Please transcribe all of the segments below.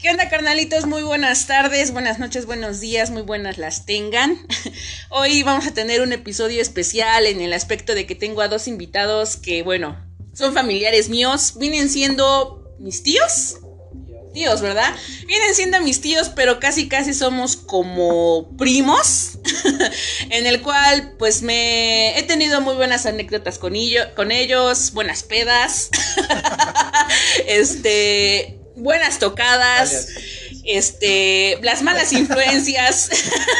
¿Qué onda, carnalitos? Muy buenas tardes, buenas noches, buenos días, muy buenas las tengan. Hoy vamos a tener un episodio especial en el aspecto de que tengo a dos invitados que, bueno, son familiares míos, vienen siendo mis tíos. Tíos, ¿verdad? Vienen siendo mis tíos, pero casi casi somos como primos, en el cual pues me he tenido muy buenas anécdotas con, con ellos, buenas pedas, este, buenas tocadas. Este, las malas influencias.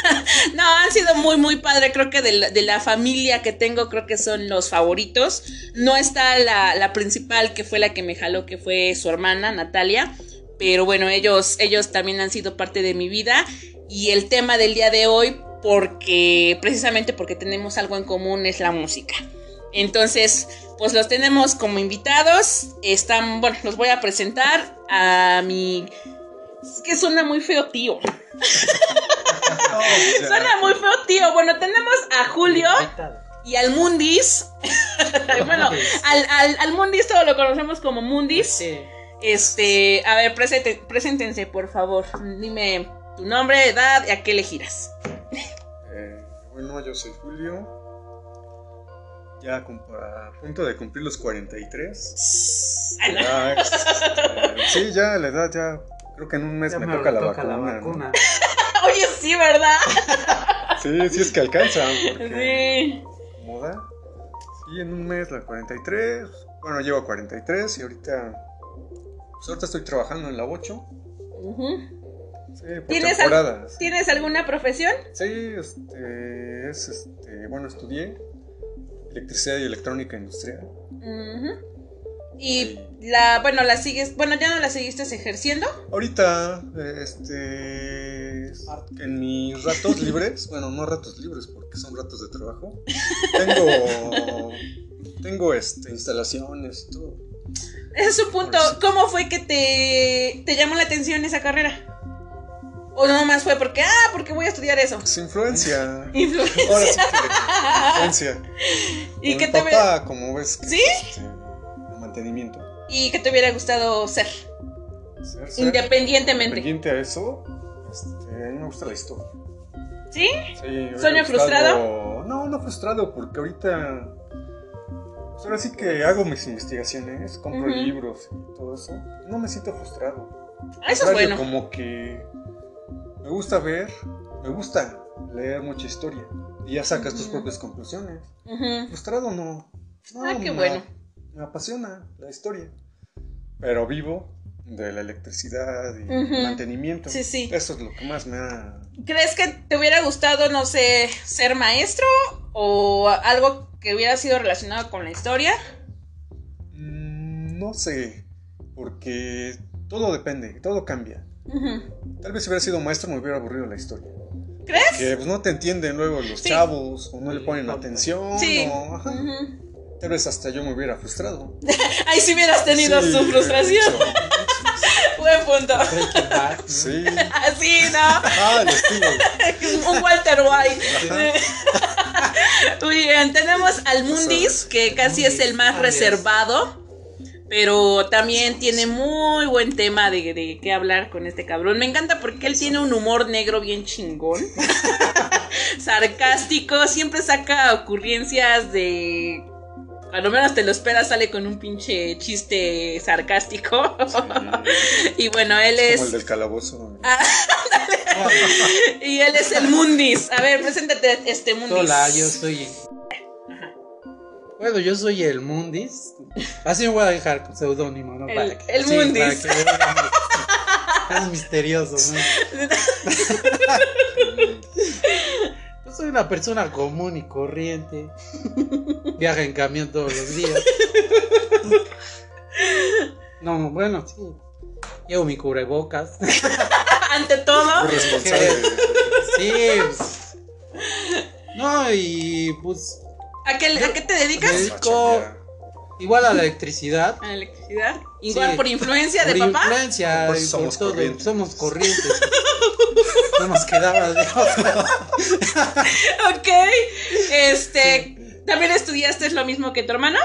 no, han sido muy, muy padre. Creo que de la, de la, familia que tengo, creo que son los favoritos. No está la, la, principal, que fue la que me jaló, que fue su hermana, Natalia. Pero bueno, ellos, ellos también han sido parte de mi vida. Y el tema del día de hoy, porque, precisamente porque tenemos algo en común, es la música. Entonces, pues los tenemos como invitados. Están, bueno, los voy a presentar a mi. Es que suena muy feo, tío. suena muy feo, tío. Bueno, tenemos a Julio y al Mundis. bueno, al, al, al, Mundis todo lo conocemos como Mundis. Este, a ver, presente, preséntense, por favor. Dime tu nombre, edad y a qué le giras. Eh, bueno, yo soy Julio ya a punto de cumplir los 43. Ya, este, sí, ya la edad ya creo que en un mes me, toca, la, vacuna, Oye, sí, ¿verdad? sí, sí es que alcanza. Sí. ¿Moda? Sí, en un mes la 43. Bueno, llevo 43 y ahorita pues ahorita estoy trabajando en la 8. Sí, ¿Tienes, ¿Tienes alguna profesión? Sí, este, es, este, bueno, estudié electricidad y electrónica industrial. Y la, bueno, la sigues, bueno, ya no la seguiste ejerciendo. Ahorita, este, en mis ratos libres, bueno, no ratos libres porque son ratos de trabajo, tengo, tengo, este, instalaciones y todo. Ese es su punto. ¿Cómo fue que te, te llamó la atención esa carrera? ¿O no más fue porque, ah, porque voy a estudiar eso? Pues influencia. Influencia. Ahora sí influencia. ¿Y qué te papá, como ves. Que ¿Sí? Este, mantenimiento. ¿Y qué te hubiera gustado ser? Ser, ser Independientemente. Independiente a eso, este, a mí me gusta la historia. ¿Sí? Sí. ¿Sueño frustrado? No, no frustrado, porque ahorita. Pues ahora sí que hago mis investigaciones, compro libros y todo eso. No me siento frustrado. Ah, eso es bueno. Como que me gusta ver, me gusta leer mucha historia. Y ya sacas tus propias conclusiones. Frustrado no. no ah, qué bueno. Me apasiona la historia. Pero vivo de la electricidad y mantenimiento. Sí, sí. Eso es lo que más me ha... ¿Crees que te hubiera gustado, no sé, ser maestro o algo que hubiera sido relacionado con la historia? Mm, no sé, porque todo depende, todo cambia. Tal vez si hubiera sido maestro me hubiera aburrido la historia. ¿Crees? Que pues no te entienden luego los chavos o no le ponen atención. Sí. O, Tal vez hasta yo me hubiera frustrado. Ahí sí hubieras tenido su frustración. Buen punto. Sí. Así, ¿no? Ah, el estilo. Un Walter White. Muy bien, tenemos al Mundis, que casi es el más reservado. Pero también tiene muy buen tema de, de qué hablar con este cabrón. Me encanta porque él tiene un humor negro bien chingón. Sarcástico. Siempre saca ocurrencias de. A lo menos te lo esperas, sale con un pinche chiste sarcástico. y bueno, él es. Como el del calabozo. Y él es el Mundis. A ver, preséntate este Mundis. Hola, yo soy bueno, yo soy el Mundis. Así me voy a dejar con seudónimo, ¿no? El, el Mundis. es misterioso, ¿no? Yo soy una persona común y corriente. Viaja en camión todos los días. No, bueno, sí. Llevo mi cubrebocas. Ante todo. responsable. Sí. Pues. No, y pues ¿A qué, ¿A qué te dedicas? Me dedico igual a la electricidad. ¿A la electricidad? ¿Igual por influencia de papá? Por influencia, pues somos, por todo, corrientes. somos corrientes. no nos quedaba de otra. ok. Este. ¿También estudiaste lo mismo que tu hermano?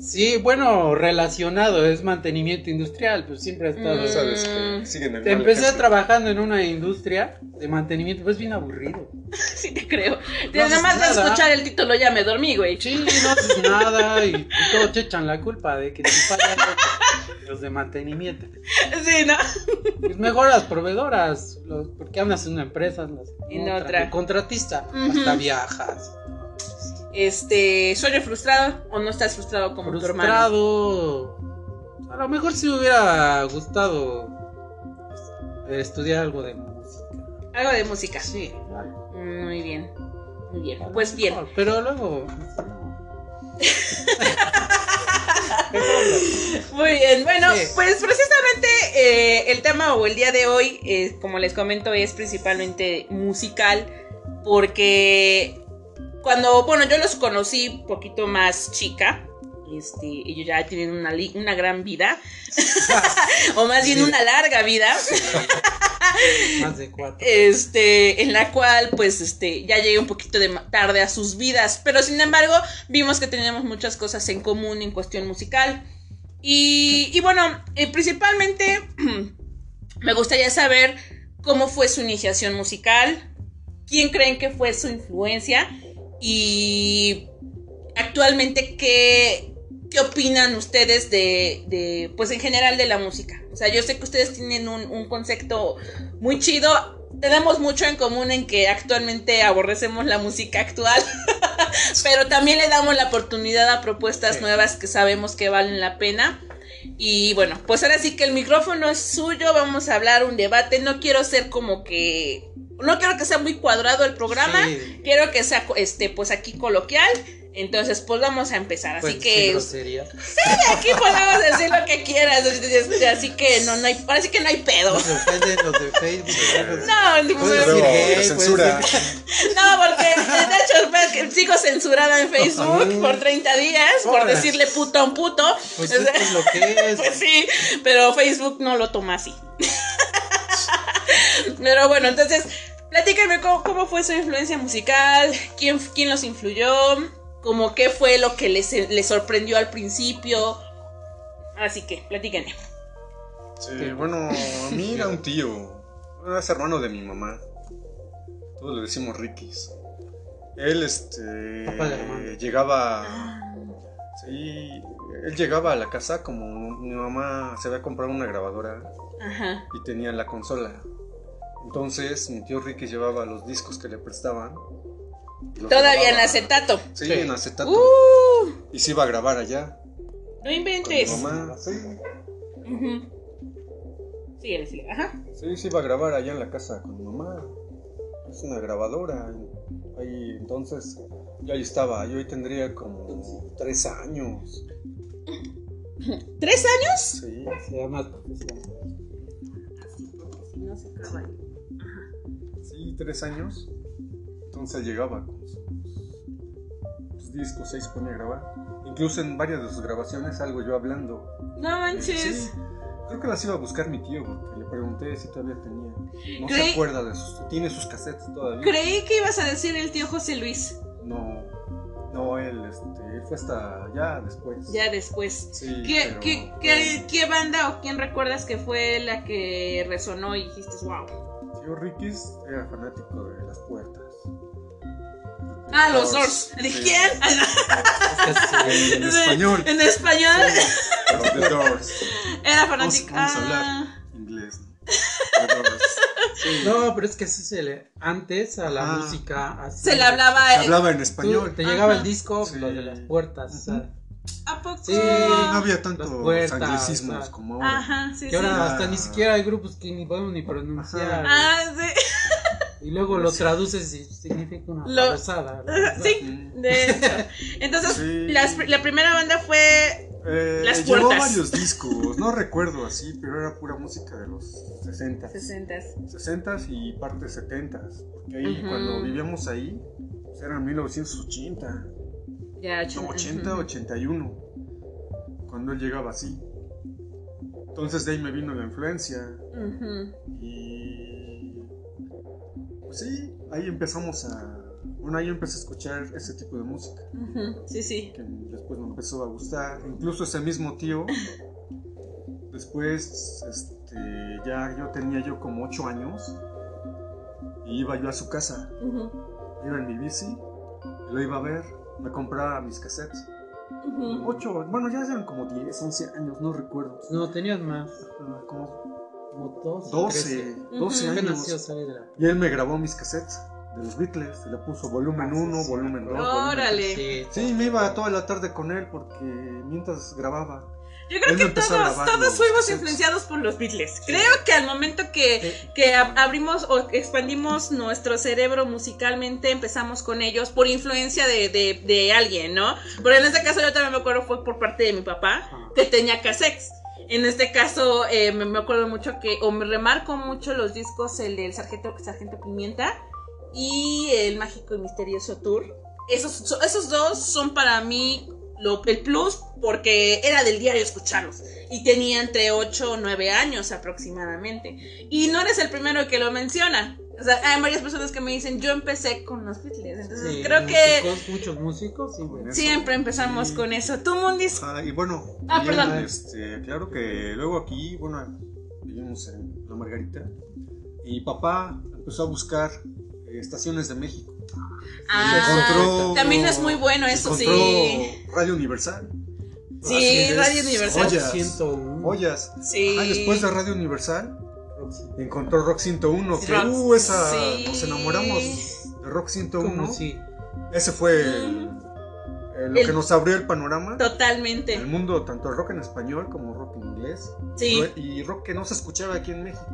Sí, bueno, relacionado, es mantenimiento industrial, pues siempre ha estado. Mm. Sabes que siguen el empecé ejemplo. trabajando en una industria de mantenimiento, pues bien aburrido. Sí te creo. haces Nada más de escuchar el título ya me dormí, güey. Sí, no haces nada y, y todos te echan la culpa de que te fallan los, de mantenimiento. Sí, ¿no? Pues mejor las proveedoras, los, porque andas en una empresa, andas En otra. contratista, hasta viajas. Este, ¿sueño frustrado o no estás frustrado como tu hermano? Frustrado. A lo mejor si me hubiera gustado pues, estudiar algo de música. Algo de música. Sí. Muy bien. Muy bien. Pues bien. No, Pero luego. Muy bien, bueno, Sí. pues precisamente eh, el tema o el día de hoy, eh, como les comento, es principalmente musical, porque cuando, bueno, yo los conocí un poquito más chica, este, ellos ya tienen una, una gran vida, o más bien Sí. una larga vida, Más de cuatro. este, en la cual, pues, este, ya llegué un poquito de tarde a sus vidas, pero sin embargo, vimos que teníamos muchas cosas en común en cuestión musical. Y, y bueno, eh, principalmente me gustaría saber cómo fue su iniciación musical, quién creen que fue su influencia y actualmente qué, qué opinan ustedes de, de, pues en general de la música. O sea, yo sé que ustedes tienen un, un concepto muy chido. Tenemos mucho en común en que actualmente aborrecemos la música actual, pero también le damos la oportunidad a propuestas Sí. nuevas que sabemos que valen la pena. Y bueno, pues ahora sí que el micrófono es suyo, vamos a hablar un debate. No quiero ser como que. No quiero que sea muy cuadrado el programa. Sí. Quiero que sea este, pues aquí coloquial. Entonces, pues vamos a empezar. Así Pues, sí, que grosería. aquí podemos decir lo que quieras. Así que no, no hay, ahora sí que no hay pedo. No se ofenden los de Facebook. No, decir puedes censura. no, porque de hecho sigo censurada en Facebook por 30 días por decirle puto a un puto. Pues O sea, esto es lo que es. Pues sí, pero Facebook no lo toma así. pero bueno, entonces, platíquenme cómo, cómo fue su influencia musical, quién, quién los influyó, como qué fue lo que les, les sorprendió al principio. Así que, platíquenme. Sí, bueno, a mí era un tío. Es hermano de mi mamá. Todos le decimos Rikis. Él, este. Papá de hermano. Llegaba. Sí, él llegaba a la casa como mi mamá se había comprado una grabadora Ajá. y tenía la consola. Entonces mi tío Ricky llevaba los discos que le prestaban. Todavía en acetato. Sí, Sí. en acetato. Uh, Y se iba a grabar allá. no Con mi inventes. mamá. Sí. Ujú. Síguele, síguele. Ajá. Sí, se iba a grabar allá en la casa con mi mamá. Es una grabadora. Ahí, entonces, yo ahí estaba. Yo ahí tendría como tres años. ¿Tres años? Sí. Se llama profesional. No se acaba. Sí, tres años. Entonces llegaba con sus, sus discos, ahí se ponía a grabar. Incluso en varias de sus grabaciones salgo yo hablando. No manches. Sí, creo que las iba a buscar mi tío porque le pregunté si todavía tenía. No Creí- se acuerda de sus. Tiene sus cassettes todavía. Creí que ibas a decir el tío José Luis. No, no, él, este, él fue hasta ya después. Ya después. Sí, ¿Qué, pero- qué, qué, qué banda o quién recuerdas que fue la que resonó y dijiste, wow? Tío Rikis era fanático de las puertas. Ah, los Doors. ¿De Sí. quién? En, en español. En español. The Doors. Era Vamos, fanático. vamos a Ah. hablar inglés. ¿no? Sí. Pero es que así se le. Antes a la Ah. música. así- Se le hablaba. Se hablaba en Tú, español. te llegaba Ajá. el disco, Sí. lo de las puertas. o sea, ¿A poco? Sí, No había tantos puertas, anglicismos o sea. como ahora. Ajá, sí, que sí. ahora Ah. hasta ni siquiera hay grupos que ni podemos ni pronunciar. Ah, sí. Y luego lo traduces y significa una Lo- babosada. Sí, de hecho. Entonces, Sí. las- la primera banda fue. Eh, Las llevó puertas. varios discos, no recuerdo así, pero era pura música de los 60 60 60 y parte 70 porque ahí cuando vivíamos ahí pues eran 1980, Ya, no, 80, ujú. 81, cuando él llegaba así. Entonces de ahí me vino la influencia y pues sí, ahí empezamos a bueno, ahí empecé a escuchar ese tipo de música. Sí, sí. que después me empezó a gustar. Incluso ese mismo tío, después, este, ya yo tenía yo como 8 años y iba yo a su casa, iba en mi bici, y lo iba a ver, me compraba mis cassettes. ujú. 8, bueno, ya eran como 10, 11 años, no recuerdo. No, tenías más. Como Como 12. 12, 12 Ujú. ¿Qué nació años. Y él me grabó mis cassettes de los Beatles, y le puso volumen Ah, sí, 1, sí, volumen 2. Órale. Sí. Sí, me iba toda la tarde con él porque mientras grababa. Yo creo Él que todos, fuimos cassettes. influenciados por los Beatles. Creo que al momento que, que ab- abrimos o expandimos nuestro cerebro musicalmente, empezamos con ellos por influencia de, de, de alguien, ¿no? Pero en este caso yo también me acuerdo fue por parte de mi papá, que tenía cassettes. En este caso eh, me, acuerdo mucho que, o me remarco mucho los discos, el del Sargento, Sargento Pimienta y el Mágico y Misterioso Tour. Esos, esos dos son para mí lo, el plus porque era del diario escucharlos y tenía entre 8 o 9 años aproximadamente. Y no eres el primero que lo menciona. O sea, hay varias personas que me dicen, yo empecé con los Beatles. Entonces Sí, creo que muchos músicos, sí. Eso. siempre empezamos Sí. con eso. ¿Tú, Mundis? Ah, y bueno, Ah, bien, perdón. este, claro que luego aquí, bueno, vivimos en La Margarita, y papá empezó a buscar eh, estaciones de México. Ah, encontró- también es muy bueno eso, sí. Radio Universal. Sí, Radio Universal. 101. joyas. Sí. Ah, después de Radio Universal. Encontró Rock 101, que Rock- uh, esa, sí. nos enamoramos de Rock 101. Como si. Ese fue el- eh, lo El- que nos abrió el panorama. El Totalmente. mundo, tanto el rock en español como rock en inglés. Sí. Y rock que no se escuchaba aquí en México.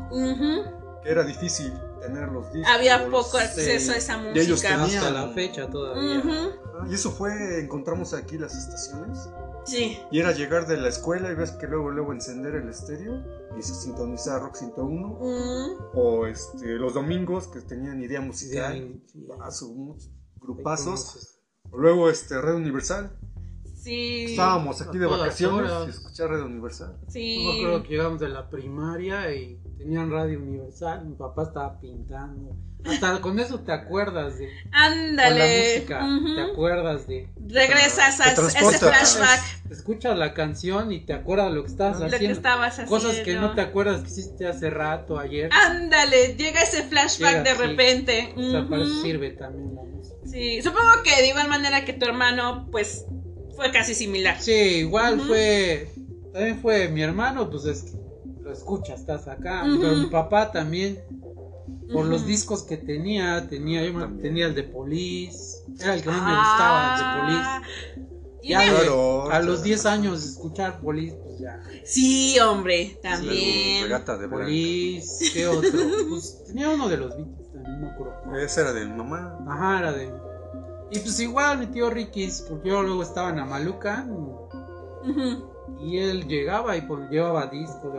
Que era difícil tener los discos. Había poco acceso a esa Y ellos música. tenían- Hasta la fecha todavía. Ah, Y eso fue, encontramos aquí las estaciones. Sí. Y era llegar de la escuela y ves que luego, luego encender el estéreo y se sintonizar Rock 101. Mm. O este, los domingos que tenían idea musical. Sí, sí. ah, grupazos. luego este, Red Universal. Sí. Estábamos aquí de vacaciones y escuchar Red Universal. Sí. Yo me acuerdo que llegamos de la primaria y tenían radio universal. Mi papá estaba pintando. Hasta con eso te acuerdas de. Con la Ándale. música. Te acuerdas de. Regresas a ese flashback Escuchas la canción y te acuerdas lo que estabas de lo que haciendo. estabas haciendo. Cosas que no te acuerdas que hiciste hace rato, ayer. Ándale, llega ese flashback Llega, de sí. repente. O sea, para eso sirve también la música. Sí, supongo que de igual manera que tu hermano, pues, fue casi similar. Sí, igual fue. También fue mi hermano, pues es que lo escuchas, estás acá. Pero mi papá también, por los discos que tenía, tenía, yo tenía el de Police. Era el que más me gustaba, el de Police. Ah, y Ya, Claro, a los claro. 10 años de escuchar Police, pues ya. Sí, hombre, también. Regata de. Police, ¿qué otro? pues tenía uno de los Beatles también, no me acuerdo. Esa era de mi mamá. Ajá, era de. Y pues igual mi tío Ricky, porque yo luego estaba en Amaluca Ujú. y él llegaba y pues llevaba discos,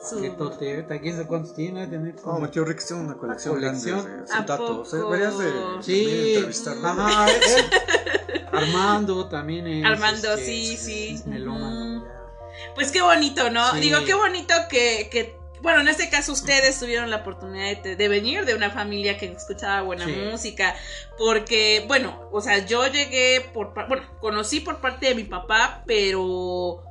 su paquetote, ahorita quién sabe cuántos tiene, tener No, como- tío Rick tiene una colección, colección. grande de ¿A acetatos. ¿eh? poco? Deberías de, de Sí, entrevistarlo. ajá, él- Armando también es. Armando, este, sí, sí. es melómano. Pues qué bonito, ¿no? Sí. Digo, qué bonito que, que, bueno, en este caso ustedes tuvieron la oportunidad de, de venir de una familia que escuchaba buena Sí. música, porque, bueno, o sea, yo llegué por, bueno, conocí por parte de mi papá, pero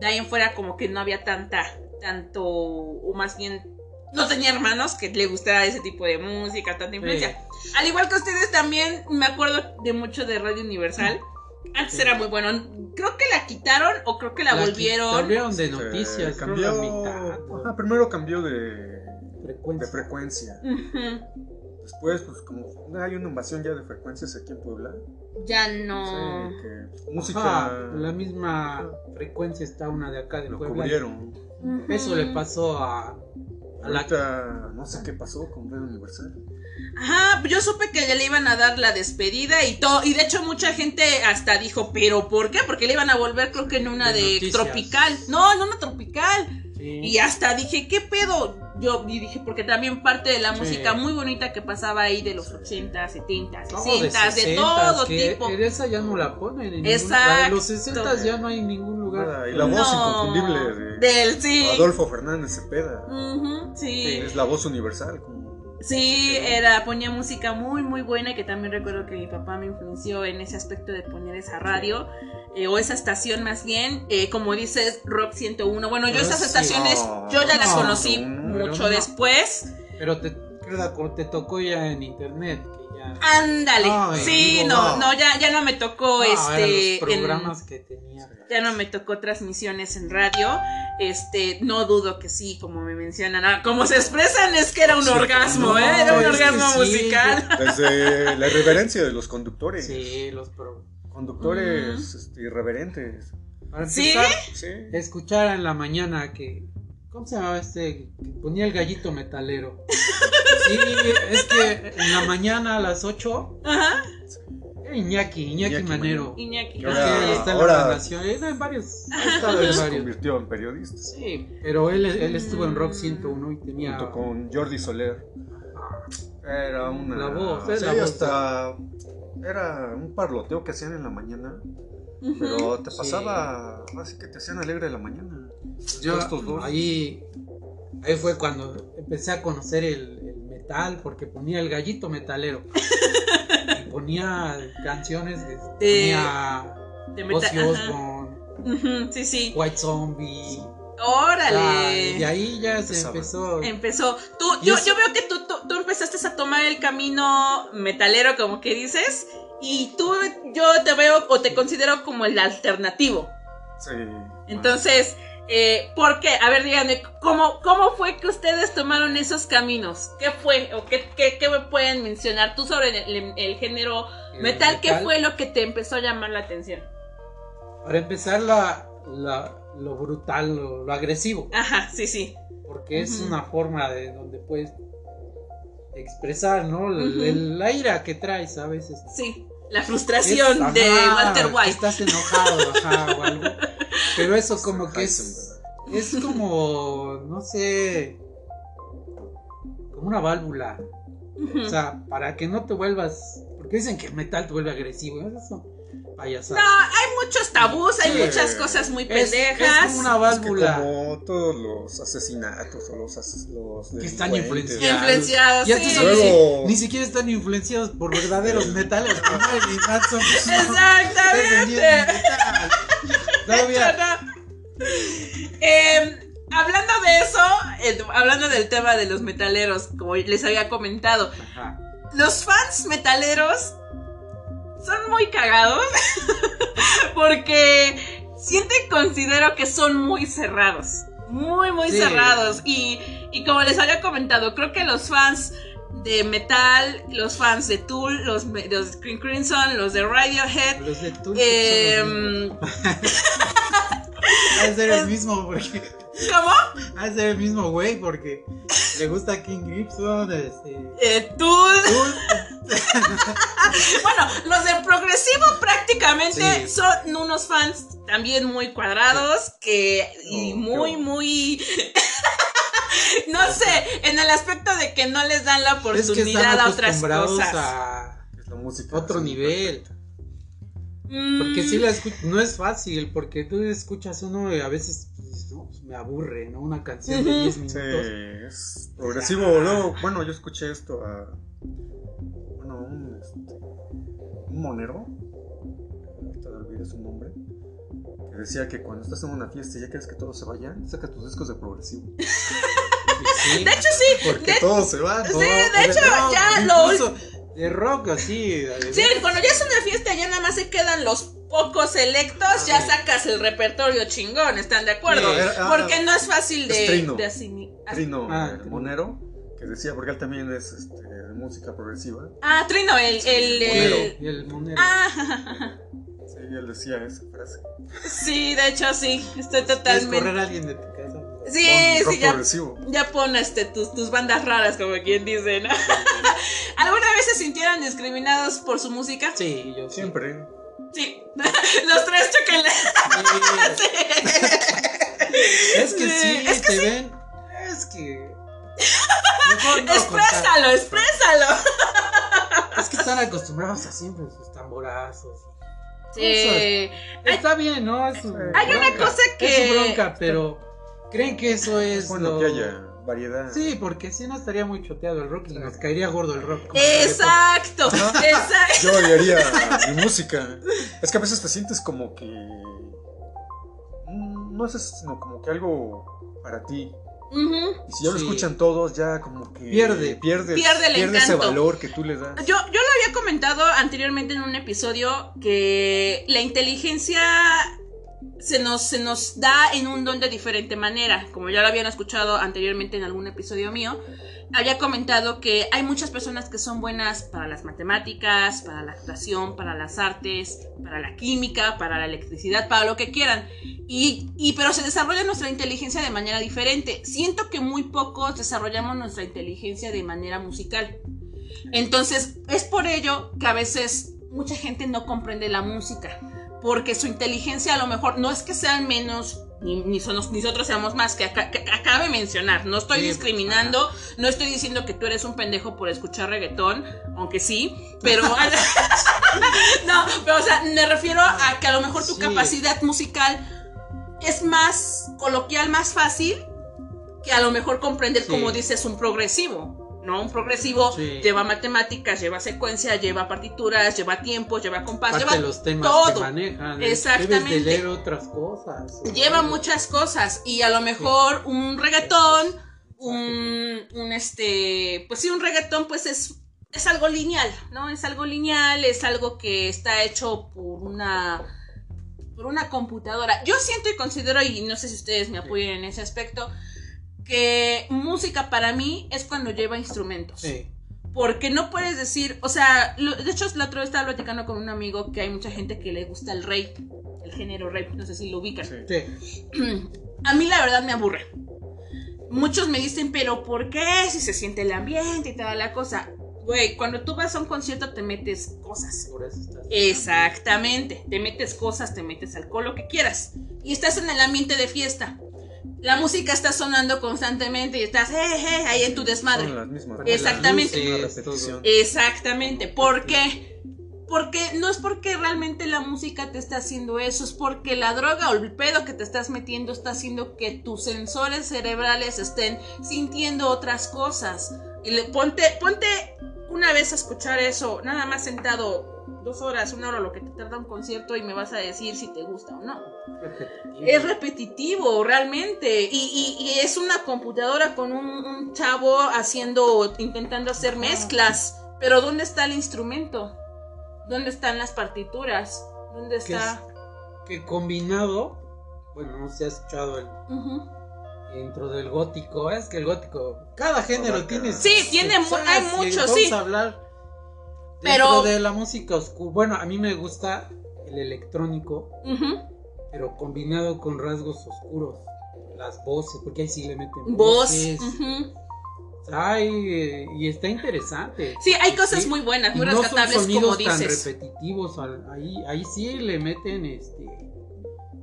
de ahí en fuera como que no había tanta, tanto, o más bien, no tenía hermanos que le gustara ese tipo de música, tanta influencia. Al igual que ustedes también, me acuerdo de mucho de Radio Universal. Antes Sí. era muy bueno. Creo que la quitaron o creo que la, qui- volvieron. Volvieron de noticias, creo cambió. la mitad. Ajá, primero cambió de, frecuencia. de frecuencia. Ujú. Después, pues como hay una invasión ya de frecuencias aquí en Puebla. Ya no. Sí, que música Ajá, la misma frecuencia está una de acá de lo Puebla. cubrieron. Eso le pasó a, a la Ahorita no sé qué pasó con Red Universal. Ajá, yo supe que ya le iban a dar la despedida y todo. Y de hecho, mucha gente hasta dijo, ¿pero por qué? Porque le iban a volver, creo que en una De tropical. No, en una tropical. Sí. Y hasta dije, ¿qué pedo? Yo y dije, porque también parte de la Sí. música muy bonita que pasaba ahí de los 80, 70, 60, No, de, 60s, todo que tipo. en esa ya no la ponen. En ningún- Exacto. de los 60 ya no hay en ningún lugar. Nada, y la voz inconfundible de Del sí. Adolfo Fernández Cepeda. Sí. Es la voz universal. Sí, era, ponía música muy, muy buena y que también recuerdo que mi papá me influenció en ese aspecto de poner esa radio, eh, o esa estación más bien, eh, como dices, Rock 101. Bueno, yo Pero esas estaciones, yo ya las No, conocí mucho después. Pero te, te tocó ya en internet. Que ya, Ándale, en sí, no, no. no, ya, ya no me tocó No, este... los en- programas que tenía. ya no me tocó transmisiones en radio. Este, no dudo que sí, como me mencionan. Ah, como se expresan es que era un Sí, orgasmo, no, ¿eh? Era un orgasmo sí, musical. Desde la irreverencia de los conductores. Sí, los pro. Conductores este, irreverentes. Para ¿Sí? empezar, Sí. escuchar en la mañana que. ¿Cómo se llamaba este? Que ponía el gallito metalero. Sí, es que en la mañana a las 8. Ajá. era Iñaki, Iñaki, Iñaki Manero. Iñaki. Ahora- está en ahora- la relación. Era en varios. Se convirtió en periodista. Sí, pero él, él estuvo en Rock 101 y tenía. Junto con Jordi Soler. Era una. La voz, sí, la voz. hasta. Era un parloteo que hacían en la mañana. Pero te Sí. pasaba. Así que te hacían alegre la mañana. Yo estos dos. ahí, ahí fue cuando empecé a conocer el, el metal porque ponía el gallito metalero y ponía canciones de, ponía De Ozzy meta- ajá. Osbourne, Ujú, Sí, sí. White Zombie Órale. ah, y ahí ya se empezó Empezó. Tú, yo, yo veo que tú, tú, tú empezaste a tomar el camino metalero, como que dices, y tú, yo te veo o te considero como el alternativo. Sí. Entonces, eh, ¿por qué? A ver, díganme, ¿cómo, ¿cómo fue que ustedes tomaron esos caminos? ¿Qué fue? ¿O qué, qué, qué me pueden mencionar tú sobre el, el género el metal? ¿Qué fue lo que te empezó a llamar la atención? para empezar la, la- lo brutal lo, lo agresivo Ajá, sí, sí. porque es una forma de donde puedes expresar no Ujú. el- la ira que traes a veces Sí, la frustración Es- de ajá, Walter White. Estás enojado, ajá, o algo. Pero eso como que es, es como, no sé, como una válvula. O sea, para que no te vuelvas, porque dicen que el metal te vuelve agresivo. Esas son No, hay muchos tabús, hay Sí. muchas cosas muy pendejas. es como una Es que válvula como todos los asesinatos o los, as- los que están influenciados. Influenciados, Y estos sí. son Luego- ni, ni siquiera están influenciados por verdaderos metales. Manson. Exactamente. Eh, hablando de eso, eh, hablando del tema de los metaleros, como les había comentado, Ajá. los fans metaleros son muy cagados porque siento y considero que son muy cerrados. Muy, muy Sí. cerrados. Y, y como les había comentado, creo que los fans de metal, los fans de Tool, los, los Green Crimson, los de Radiohead, Los de Tool eh, ser el mismo porque ¿cómo? ha ser el mismo güey porque le gusta King Gibson, este, Eh. Tool. Bueno, los de progresivo prácticamente Sí. son unos fans también muy cuadrados que y Oh, muy muy no sé, en el aspecto de que no les dan la es que oportunidad están a otras acostumbrados cosas. a Es la música. otro sí, nivel. perfecta. Mm, Porque si la escu- no es fácil, porque tú escuchas uno y a veces pues, no, pues, me aburre, ¿no? Una canción de Ujú. 10 Sí, minutos. es progresivo. Luego, bueno, yo escuché esto a. Bueno, un, este, un monero. Ahorita olvidé su nombre. Que decía que cuando estás en una fiesta y ya quieres que todos se vayan, saca tus discos de progresivo. Sí, De hecho sí, Porque de- todos se van. Sí, ¿no? de de hecho, rock, ya lo- incluso de rock así. de- sí, cuando ya es una fiesta ya nada más se quedan los pocos selectos, ya sacas el repertorio chingón, ¿están de acuerdo? Sí. Era- ah, Porque no es fácil de, es Trino. de asimi- Trino, Ah, el Trino. monero, que decía, porque él también es este, de música progresiva. Ah, Trino, el, el, Monero. el- Y el monero. Ah, Sí, él decía esa frase. sí, de hecho sí, estoy ¿Quieres totalmente. correr a alguien de tu casa? Sí, Pon sí, ya, progresivo. ya pon este, tus, tus bandas raras, como quien dice, ¿no? ¿Alguna vez se sintieron discriminados por su música? Sí, yo. Siempre. Sí. Los tres choquenle. Es que sí, Es que te sí. ven. Es que. Mejor no contar. Exprésalo, exprésalo. Es que están acostumbrados a siempre sus tamborazos. Sí. Está bien, ¿no? Es Hay una cosa Es que- su bronca, pero creen que eso es Bueno, lo, que haya. Variedad. Sí, porque si no estaría muy choteado el rock y nos caería gordo el rock. Exacto, exacto. Yo variaría mi música. Es que a veces te sientes como que. mm, No es sino como que algo para ti. Y si ya lo Sí. escuchan todos, ya como que. Pierde. Pierde, Pierde el ese valor que tú le das. Yo, yo lo había comentado anteriormente en un episodio que la inteligencia se nos, se nos da en un don de diferente manera. Como ya lo habían escuchado anteriormente en algún episodio mío, había comentado que hay muchas personas que son buenas para las matemáticas, para la actuación, para las artes, para la química, para la electricidad, para lo que quieran. Y, y pero se desarrolla nuestra inteligencia de manera diferente. Siento que muy pocos desarrollamos nuestra inteligencia de manera musical. Entonces, es por ello que a veces mucha gente no comprende la música, porque su inteligencia a lo mejor no es que sean menos, ni, ni ni nosotros seamos más, que, aca- que acabe de mencionar, no estoy Sí, discriminando, no estoy diciendo que tú eres un pendejo por escuchar reggaetón, aunque sí, pero... no, pero o sea, me refiero a que a lo mejor tu Sí. capacidad musical es más coloquial, más fácil, que a lo mejor comprender, Sí. como dices, un progresivo. ¿No? Un progresivo Sí. lleva matemáticas, lleva secuencia, lleva partituras, lleva tiempos, lleva compás, Parte lleva de los temas todo. que manejan. Debes Exactamente. de leer otras cosas. lleva muchas cosas y a lo mejor un reggaetón, un, un este, pues sí, un reggaetón pues es, es algo lineal, ¿no? Es algo lineal, es algo que está hecho por una, por una computadora. Yo siento y considero, y no sé si ustedes me apoyen en ese aspecto, que música para mí es cuando lleva instrumentos. Sí. Porque no puedes decir, o sea, lo- de hecho la otra vez estaba platicando con un amigo que hay mucha gente que le gusta el rap, el género rap, no sé si lo ubican. Sí. Sí. A mí la verdad me aburre. Muchos me dicen, pero ¿por qué? Si se siente el ambiente y toda la cosa. Güey, cuando tú vas a un concierto te metes cosas. Por eso estás. Exactamente, te metes cosas, te metes alcohol, lo que quieras. Y estás en el ambiente de fiesta. La música está sonando constantemente y estás eh, eh, ahí en tu desmadre. Son las mismas. Exactamente. Luces. Exactamente. ¿Por qué? Porque no es porque realmente la música te está haciendo eso, es porque la droga o el pedo que te estás metiendo está haciendo que tus sensores cerebrales estén sintiendo otras cosas. Y le, ponte, ponte una vez a escuchar eso, nada más sentado dos horas, una hora, lo que te tarda un concierto y me vas a decir si te gusta o no. Repetitivo. Es repetitivo, realmente. Y, y- y es una computadora con un, un chavo haciendo, intentando hacer mezclas. Pero ¿dónde está el instrumento? ¿Dónde están las partituras? ¿Dónde Que está? es- que combinado, bueno, no se ha escuchado el, dentro del gótico, es que el gótico, cada género tiene Sí, tiene hay muchos, vamos sí. a hablar Pero- dentro de la música oscura. Bueno, a mí me gusta el electrónico, pero combinado con rasgos oscuros. Las voces, porque ahí sí le meten Voz. voces. ujú. Ay, eh, y está interesante. Sí, hay cosas Sí. muy buenas, muy no son como sonidos tan dices. repetitivos. ahí, ahí sí le meten este.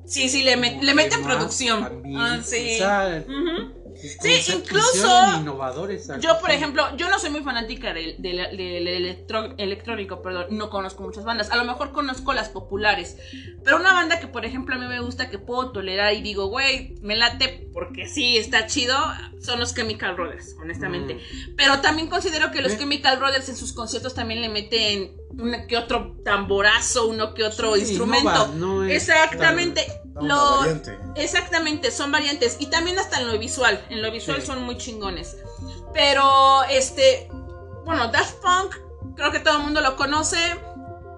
Sí, sí, le, le meten producción. Ah, sí. o sea, Ujú. Sí, incluso innovadores. Yo, por ejemplo, yo no soy muy fanática del, electro- electrónico, perdón, no conozco muchas bandas. A lo mejor conozco las populares. Pero una banda que, por ejemplo, a mí me gusta, que puedo tolerar y digo, güey, me late porque sí, está chido, son los Chemical Brothers, honestamente. Mm. Pero también considero que los ¿Eh? Chemical Brothers en sus conciertos también le meten uno que otro tamborazo, uno que otro Sí, instrumento. innova, no es Exactamente. Una Lo. Exactamente, son variantes. Y también hasta en lo visual. En lo visual Sí. son muy chingones. Pero, este. Bueno, Daft Punk, creo que todo el mundo lo conoce.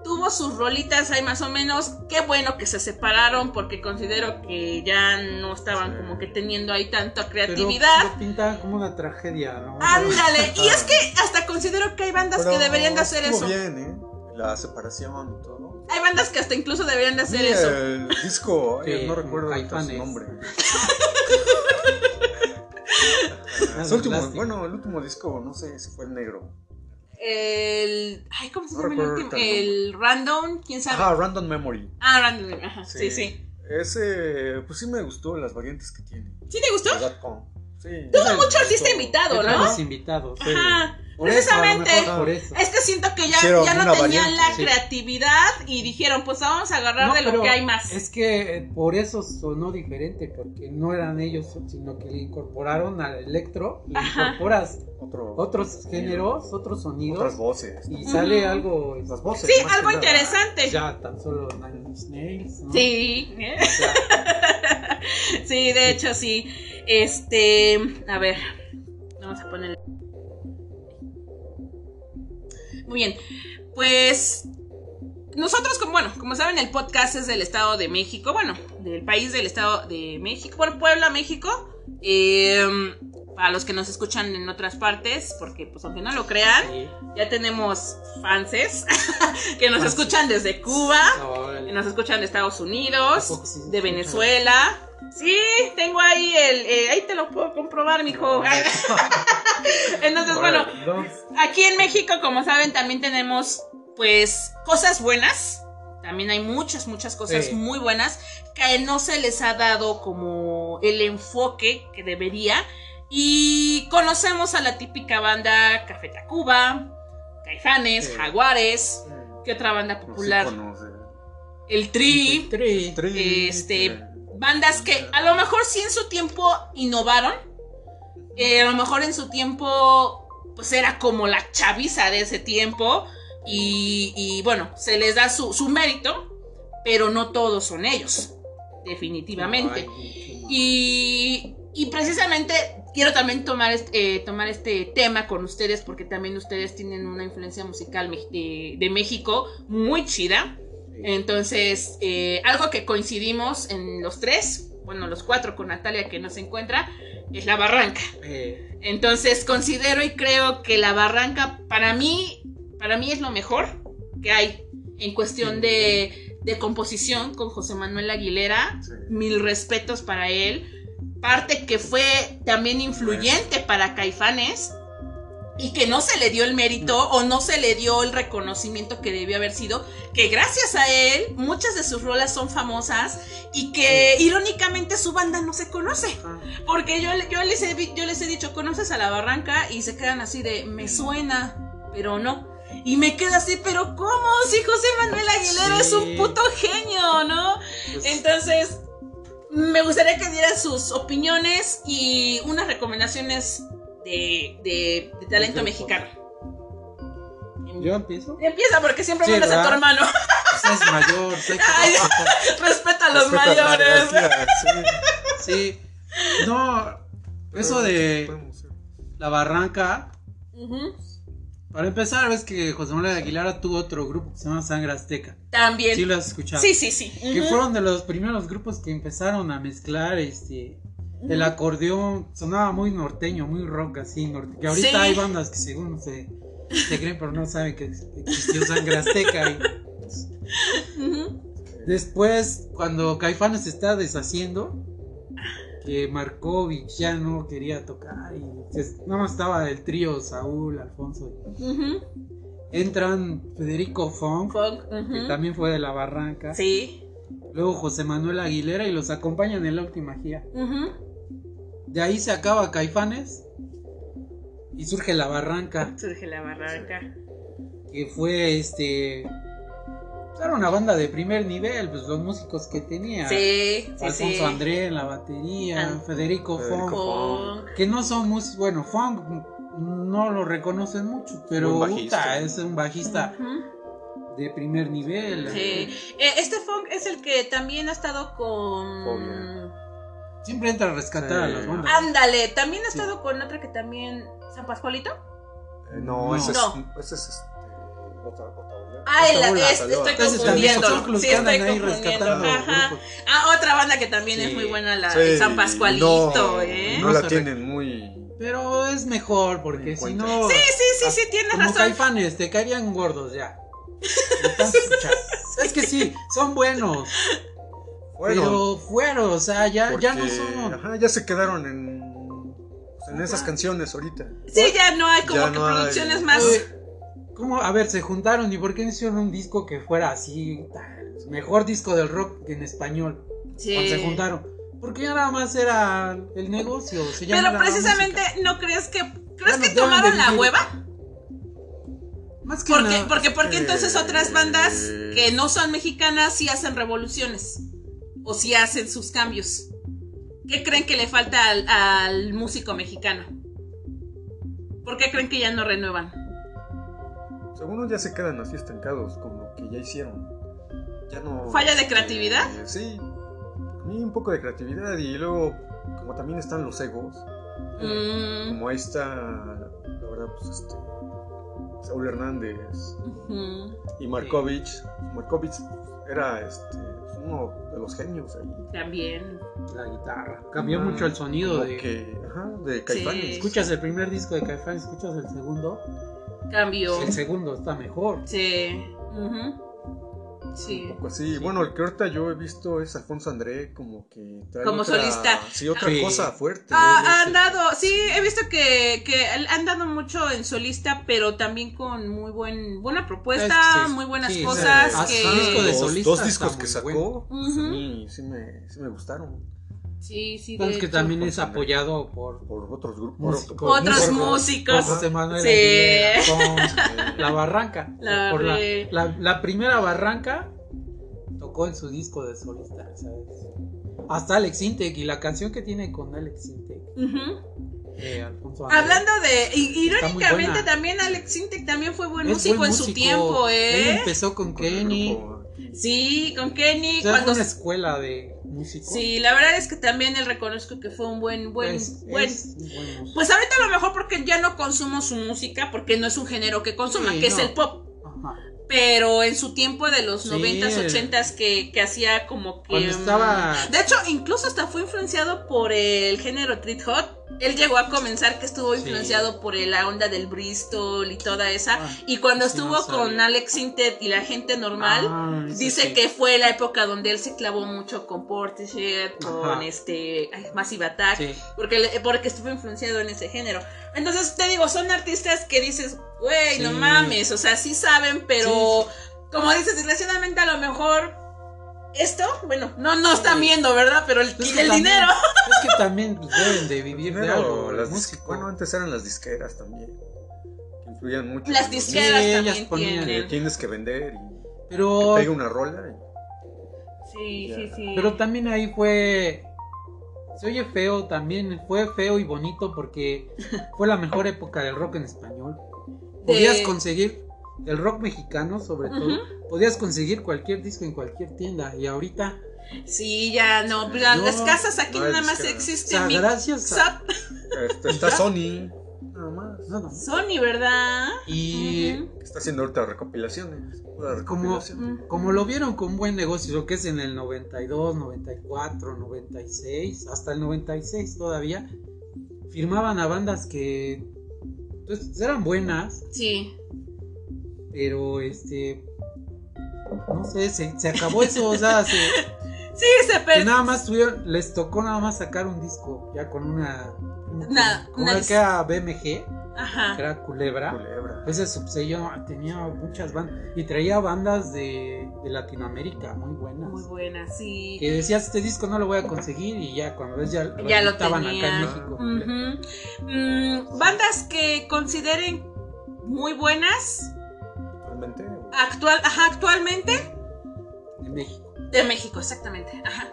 Tuvo sus rolitas ahí más o menos. Qué bueno que se separaron porque considero que ya no estaban Sí. como que teniendo ahí tanta Pero creatividad. lo pintan como una tragedia, ¿no? Ándale. Y es que hasta considero que hay bandas Pero que deberían de hacer eso. bien, ¿eh? La separación y todo. Hay bandas que hasta incluso deberían de hacer Sí, eso. el disco, Sí, no recuerdo su nombre. Su último, bueno, el último disco, no sé si fue el negro. El. Ay, ¿cómo se No llama el último? el Random, ¿quién sabe? Ajá, Random Memory. Ah, Random, ajá, sí, sí. Ese, pues sí me gustó las variantes que tiene. ¿Sí te gustó? Sí. Tuvo mucho artista invitado, ¿no? invitados. sí. Por Precisamente. por eso. Es que siento que ya, ya no tenían variante, la sí. creatividad y dijeron, pues vamos a agarrar No, de lo que hay más. Es que eh, por eso sonó diferente, porque no eran ellos, sino que le incorporaron al electro, le Ajá. incorporas Otro, otros géneros, otros otras sonidos, voces. y sale algo Las voces. Sí, algo nada. interesante. ya tan solo Nine Inch Nails, ¿no? Sí, ¿eh? O sea, sí, de hecho sí. Este, a ver, vamos a poner. Muy bien, pues nosotros, como bueno, como saben, el podcast es del Estado de México, bueno, del país del Estado de México, bueno, Puebla, México. Eh, para los que nos escuchan en otras partes, porque pues aunque no lo crean, sí. ya tenemos fanses que nos escuchan desde Cuba, que nos escuchan de Estados Unidos, ¿A poco sí se de? Venezuela. Sí, tengo ahí el, eh, ahí te lo puedo comprobar, mijo. Entonces, bueno, No, aquí en México, como saben, también tenemos, pues, cosas buenas. También hay muchas, muchas cosas Sí. muy buenas que no se les ha dado como el enfoque que debería. Y conocemos a la típica banda Café Tacuba, Caifanes, Sí. Jaguares. ¿Qué otra banda popular? íconos de- El Tri. Tri. Tri, Este, bandas que a lo mejor sí en su tiempo innovaron. Eh, a lo mejor en su tiempo, pues era como la chaviza de ese tiempo. Y, y, bueno, se les da su, su mérito, pero no todos son ellos, definitivamente. Y, y precisamente quiero también tomar este, eh, tomar este tema con ustedes porque también ustedes tienen una influencia musical de, de México muy chida. Entonces, eh, algo que coincidimos en los tres, bueno, los cuatro con Natalia que no se encuentra, es la barranca. eh, Entonces, considero y creo que la barranca para mí, para mí es lo mejor que hay en cuestión Sí. de, de composición con José Manuel Aguilera. Sí. Mil respetos para él. Parte que fue también influyente para Caifanes y que no se le dio el mérito o no se le dio el reconocimiento que debió haber sido, que gracias a él muchas de sus rolas son famosas y que irónicamente su banda no se conoce. ah, Porque yo, yo, les he, yo les he dicho, ¿conoces a la barranca? Y se quedan así de, me suena, pero no. Y me quedo así, pero ¿cómo? Si José Manuel Aguilera es un puto genio, ¿no? pues, Entonces, me gustaría que dieran sus opiniones y unas recomendaciones de, de- de talento mexicano. Yo empiezo. Empieza porque siempre Sí, mandas a tu hermano. Pues es mayor, sé que- Ay, Respeta a los respeta mayores. sí. Sí. No, eso de la barranca. Para empezar, ves que José Manuel Aguilar tuvo otro grupo que se llama Sangre Azteca. También. Sí lo has escuchado. Sí, sí, sí. Que fueron de los primeros grupos que empezaron a mezclar este el acordeón sonaba muy norteño, muy rock así, norte, que ahorita Sí. hay bandas que según se, se creen pero no saben que ex- existió Sangre Azteca y después cuando Caifanes se está deshaciendo que Markovich ya no quería tocar y se- nada más estaba el trío Saúl, Alfonso Ujú. entran Federico Funk Funk, que también fue de la Barranca Sí. luego José Manuel Aguilera y los acompañan en la última gira. De ahí se acaba Caifanes y surge la barranca, Surge la barranca. que fue este. Era una banda de primer nivel, pues los músicos que tenía. Sí, sí, Alfonso sí. André en la batería, Ah. Federico Federico Fong. Funk. Que no son músicos, bueno, Fong no lo reconocen mucho, pero puta, es un bajista de primer nivel. Sí. Eh, este Funk es el que también ha estado con. Fobia. Siempre entra a rescatar a las bandas. Ándale, también ha Sí. estado con otra que también. ¿San Pascualito? Eh, no, No. ese es, No. ese es este, otra. Ah, es- estoy los Sí, estoy confundiendo. Ajá. Ah, otra banda que también es muy buena, la Sí, de San Pascualito, no, ¿eh? No la tienen muy. Pero es mejor porque si no. Sí, sí, sí, sí, tienes Como razón. caifanes, te caerían gordos ya. Es que sí, son buenos. Bueno, pero fueron, o sea, ya, ya no son. Ajá, ya se quedaron en. pues, en esas canciones ahorita. Sí, ya no hay como Ya que no hay- producciones más. Oye, ¿Cómo? A ver, se juntaron y ¿por qué no hicieron un disco que fuera así? Mejor disco del rock en español. Sí. Cuando se juntaron. Porque ya nada más era el negocio. se Pero precisamente. ¿no crees que. ¿Crees Bueno, que tomaron la hueva? Más que Porque, nada- porque, porque entonces otras bandas Eh. que no son mexicanas sí hacen revoluciones. O sí hacen sus cambios. ¿Qué creen que le falta al, al músico mexicano? ¿Por qué creen que ya no renuevan? Algunos ya se quedan así estancados con lo que ya hicieron. Ya no. ¿Falla de creatividad? eh, sí. Y un poco de creatividad. Y luego, como también están los egos. Mm, Como ahí está, la verdad, pues este. Saúl Hernández y Markovich. Markovich era este, uno de los genios ahí. También. La guitarra. Cambió Ah, mucho el sonido de. que, ajá, de Caifanes. Escuchas el primer disco de Caifán, escuchas el segundo. Cambio. El segundo está mejor. Sí. ujú. Sí. Un poco así. Bueno, el que ahorita yo he visto es Alfonso André, como que trae Como otra- solista. Sí, otra Sí. cosa fuerte. Ah, Él ha es- andado, sí, he visto que, que han dado mucho en solista, pero también con muy buen, buena propuesta, Es- sí, muy buenas sí, cosas. que... sí, disco de dos, solista dos está discos que sacó, bueno. pues, a Ujú. mí sí me, sí me gustaron. Sí, sí, que hecho. también es apoyado por Por otros grupos. Por- Otros por- músicos. por José Manuel Sí. Aguilera, con La Barranca. La por la, la- la primera Barranca tocó en su disco de solista, ¿sabes? Hasta Alex Intec y la canción que tiene con Alex Intec. Eh. Hablando de, irónicamente también Alex Sintek también fue buen músico buen en su tiempo, Él ¿eh? empezó con con Kenny. Sí, con Kenny, O sea, cuando... fue una escuela de músicos. Sí, la verdad es que también él reconozco que fue un buen, buen, Es- buen... es un buen músico. Pues ahorita a lo mejor porque ya no consumo su música, porque no es un género que consuma, Sí, que es el pop. Ajá. Pero en su tiempo de los Sí, 90s, el- 80s que, que hacía como que... Cuando mm, estaba- De hecho, incluso hasta fue influenciado por el género Treat Hot. Él llegó a comenzar que estuvo Sí. influenciado por la onda del Bristol y toda esa. Ah, y cuando sí, no estuvo con. Alex Sintet y la gente normal, Ah, dice que fue la época donde él se clavó mucho con Portishead, con Ajá. este Massive Attack. Porque, porque estuvo influenciado en ese género. Entonces, te digo, son artistas que dices, güey, no mames, o sea, sí saben, pero como dices, desgraciadamente a lo mejor esto, bueno, no no están viendo, ¿verdad? Pero el, Es que el también- dinero. Es que también deben de vivir de algo. las músicos. bueno, antes eran las disqueras también. Que influían mucho. Las disqueras Sí, ellas también ponían- que tienes que vender y pero, pega una rola. Sí, Ya. sí, sí. pero también ahí fue. Se oye feo también. Fue feo y bonito porque fue la mejor época del rock en español. De- Podías conseguir el rock mexicano, sobre todo. Podías conseguir cualquier disco en cualquier tienda. Y ahorita, Sí, ya no, las No, las casas aquí no nada más o existen. sea, mi- gracias a. Zap- Este, está Sony. Nada más. no, no. Sony, ¿verdad? Y Está haciendo ahorita recopilaciones. pura Como- recopilación. como lo vieron con buen negocio, lo que es en el 92, 94, 96, hasta el 96 todavía, firmaban a bandas que pues, eran buenas, Sí. Pero este no sé, se, se acabó eso, o sea, se- Sí, se que per- nada más tuvieron, les tocó nada más sacar un disco, ya con una, Una- con una el que era BMG, que Ajá. era Culebra. Culebra. Ese subsello tenía muchas bandas y traía bandas de, de Latinoamérica muy buenas. Muy buena, sí. Que decías, este disco no lo voy a conseguir y ya cuando ves ya, Ya lo estaban acá en México. Mm, bandas que consideren muy buenas. Actual, ajá, actualmente En México. de México, exactamente. Ajá.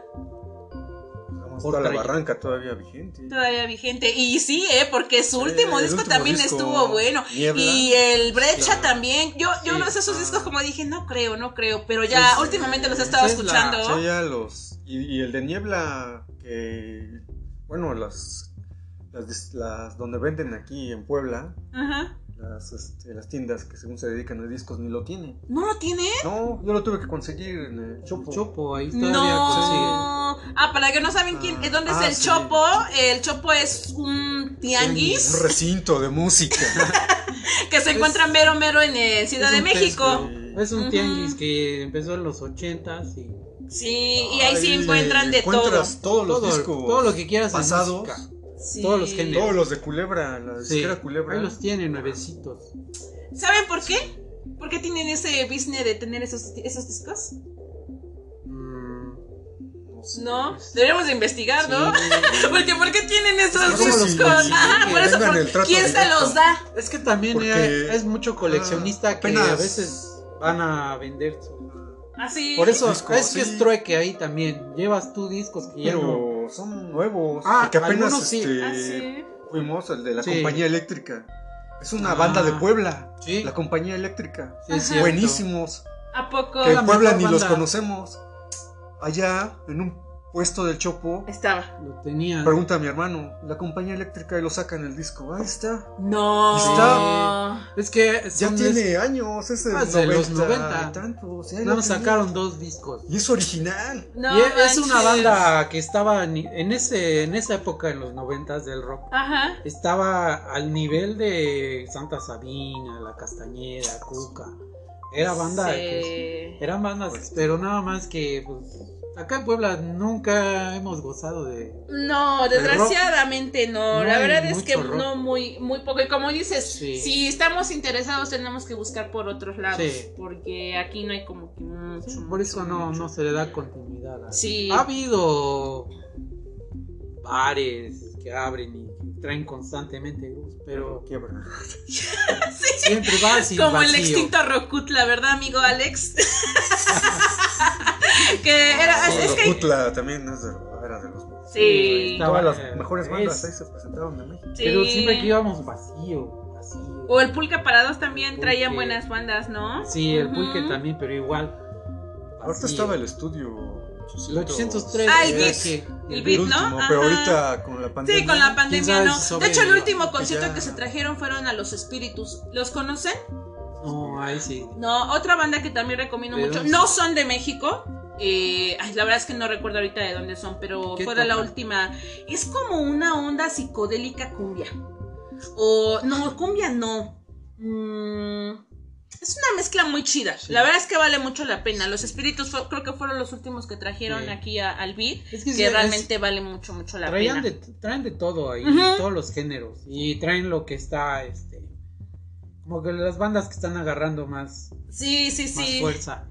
Por la barranca todavía vigente. Todavía vigente. Y sí, eh, porque su Sí, último disco último también disco, estuvo bueno. Niebla. Y el Brecha Claro. también. Yo, yo Sí. no sé esos Ah. discos como dije, no creo, no creo. Pero ya Pues, últimamente los he estado esa es la- escuchando. Sí, ya los. Y, y el de niebla, que. Bueno, las, las. las donde venden aquí en Puebla, Ajá. Las, este, las tiendas que según se dedican a discos, ni lo tienen. ¿No lo tiene? No, yo lo tuve que conseguir en el Chopo. Chopo, ahí todavía No. Ah, para que no saben quién, Ah, dónde ah, es el sí. Chopo, el Chopo es un tianguis Un recinto de música. que se encuentra mero mero en eh, Ciudad es de México. Es un tianguis que empezó en los ochentas y Sí, y ahí sí encuentran de todo. encuentras todos los todo, discos. todo lo que quieras en pasados. música. Sí. todos los géneros. Todos los de Culebra, la Sí, disquera Culebra. ahí los tienen nuevecitos. ¿Saben por qué? ¿Por qué tienen ese business de tener esos, esos discos? Mm, No sé. No, deberíamos de investigar, ¿no? Sí. Porque ¿por qué tienen esos discos? por eso, vengan ¿por- el trato ¿quién se los da? Es que también Porque- es mucho coleccionista que apenas- a veces van a vender. Así. Por eso Discos, es que es trueque ahí también. Llevas tú discos que ya no... Pero son nuevos. Ah, porque apenas algunos sí. este, Ah, sí. fuimos al de la Sí. compañía eléctrica. Es una Ah. banda de Puebla. Sí, La compañía eléctrica. sí, es Ajá. cierto. Buenísimos. ¿A poco? Que la en Puebla mejor ni los banda. conocemos. Allá, en un puesto del Chopo, Estaba. Lo tenían. pregunta a mi hermano, la compañía eléctrica y lo sacan el disco. Ahí está. No. Está- Es que Ya tiene años, es de, Ah, es de los 90 90. y tantos. ya no, tenía. sacaron dos discos. Y es original. No y es- es una banda que estaba en ese en esa época en los noventas del rock. Ajá. Estaba al nivel de Santa Sabina, La Castañeda, Cuca. Era banda Sí. que eran bandas, Pues- pero nada más que pues, acá en Puebla nunca hemos gozado de No, desgraciadamente no. No La verdad es que rock. no muy, muy poco. Y como dices, Sí. si estamos interesados tenemos que buscar por otros lados. Sí. Porque aquí no hay como que mucho. por eso mucho, no, mucho. no se le da continuidad. a- Sí. Ha habido bares que abren y traen constantemente grupos, pero Quiebra. siempre vas y Como el extinto Rocut, la verdad, amigo Alex. que era. Es, es que. Putla también es de, era de los. Sí. Todas las eh, mejores bandas es- ahí se presentaron de México. sí. Pero siempre que íbamos vacío, vacío. O el Pulque Parados también Pulque. traían buenas bandas, ¿no? Sí, el Ujú. pulque también, pero igual. Ahorita estaba el estudio. El 803. Ah, el Beat. que- El El Beat, ¿no? último, Ajá. pero ahorita con la pandemia. Sí, con la pandemia no. De hecho, el último concierto ya. que se trajeron fueron a los Espíritus. ¿Los conocen? No, ahí sí. No, otra banda que también recomiendo ¿De mucho. No son de México. eh, ay, la verdad es que no recuerdo ahorita de dónde son, pero ¿Qué fue de la última. Es como una onda psicodélica cumbia. O, no, cumbia no. Mm, es una mezcla muy chida. La verdad es que vale mucho la pena. Los espíritus fue- creo que fueron los últimos que trajeron Sí. aquí a- al beat. Es Que, sí, es- realmente vale mucho, mucho la pena. de, traen de todo ahí, todos los géneros. Y traen lo que está, este. Como que las bandas que están agarrando más, Sí, sí, más sí. fuerza.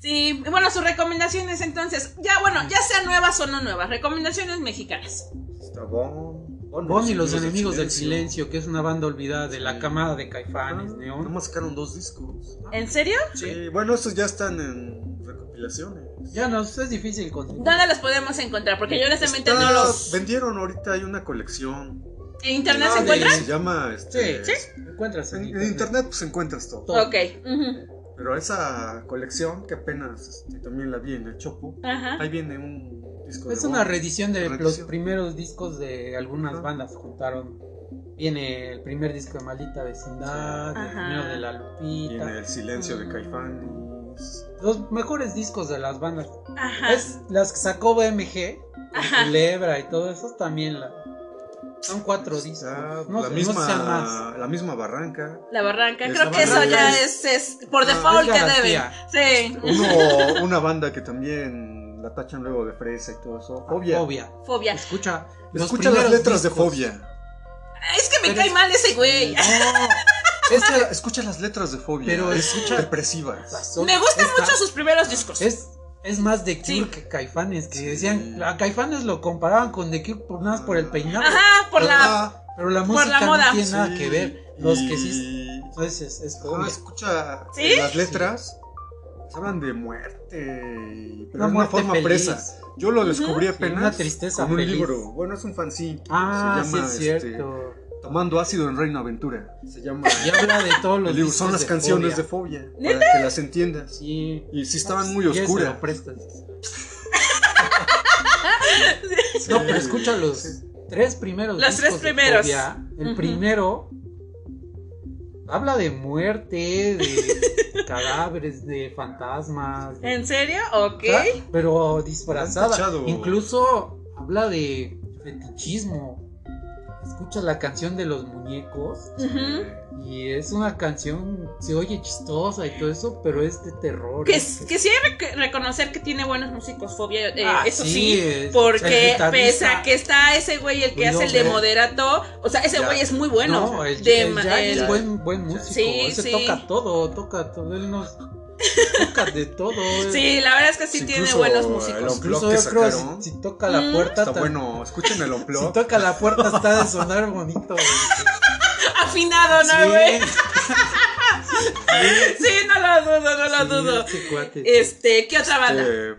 Sí, bueno, sus recomendaciones entonces. Ya, bueno, ya sean nuevas o no nuevas. Recomendaciones mexicanas. Está Bon. Bon y los enemigos del silencio, que es una banda olvidada de la camada de Caifanes, Ah, Neón. Nomás sacaron dos discos. ¿En serio? Sí, bueno, estos ya están en recopilaciones. Ya no, es difícil conseguir. ¿Dónde los podemos encontrar? Porque yo honestamente Está- no los. Vendieron ahorita, hay una colección. ¿En internet Ah, se de- encuentran? Se llama. Este, Sí, encuentras En, en en internet. internet pues encuentras todo. todo. Ok. ujú, Pero esa colección que apenas este, también la vi en el Chopo, Ajá. ahí viene un disco Es de una reedición de los Reedición. primeros discos de algunas Ajá. bandas. Juntaron. Viene el primer disco de Maldita Vecindad, el Ajá. primero de La Lupita. Viene el silencio de Mm. Caifanes. Los mejores discos de las bandas. Ajá. Es las que sacó BMG, Ajá. Culebra y todo eso también. La... Son cuatro discos. Está No, la, no misma, la misma barranca. La barranca. Creo que eso ya es- es, es por Ah, default es que deben. garantía. Sí. Uno, una banda que también la tachan luego de fresa y todo eso. Fobia. Fobia. Fobia. Escucha, Escucha las letras de. Fobia. Es que me Pero cae es- mal ese güey. No, Escucha, escucha las letras de Fobia. Pero es escucha- depresivas. Me gustan esta- mucho sus primeros discos. Es, es más de Cure Sí. que Caifanes, que Sí. decían, a Caifanes lo comparaban con The Cure por nada más por el peinado. Ajá, por la. Ah, Pero la Por música la moda. no tiene nada sí. que ver. Los que sí. Entonces es, es Ah, fobia. escucha ¿Sí? las letras. Hablan de muerte. Pero Una de una forma feliz. presa. Yo lo descubrí apenas. una tristeza con un feliz. libro. Bueno, es un fanzine. Ah, se sí llama es este, cierto. Tomando ácido en Reino Aventura. Se llama. Y habla de todos los el libro. Son las de canciones Fobia. de fobia. ¿Neta? Para que las entiendas. Sí. Y sí estaban muy oscuras. lo prestas. No, pero escucha los tres primeros. Los tres primeros. Fobia. El primero habla de muerte, de cadáveres, de fantasmas. de- ¿En serio? Ok. pero disfrazada. Incluso habla de fetichismo. Escucha la canción de los muñecos. Y es una canción, se oye chistosa y todo eso, pero es de terror. Que, es- que sí hay que reconocer que tiene buenos músicos, Fobia, eh, Ah, eso sí, sí, es- porque pese a que está ese güey el que hace el de moderato, o sea, ese Ya. güey es muy bueno. No, el, de el es buen, buen músico. Sí, Ese sí. toca todo, toca todo. Él nos, toca de todo. eh. Sí, la verdad es que sí tiene buenos el músicos. Incluso que yo creo sacaron. si, si toca la Mm. puerta, Está bueno, escuchen el si toca la puerta está de sonar bonito. güey. Afinado, ¿no, Sí. güey? Sí, no lo dudo, no lo Sí, dudo. ese cuate. Este, ¿qué otra banda? Este,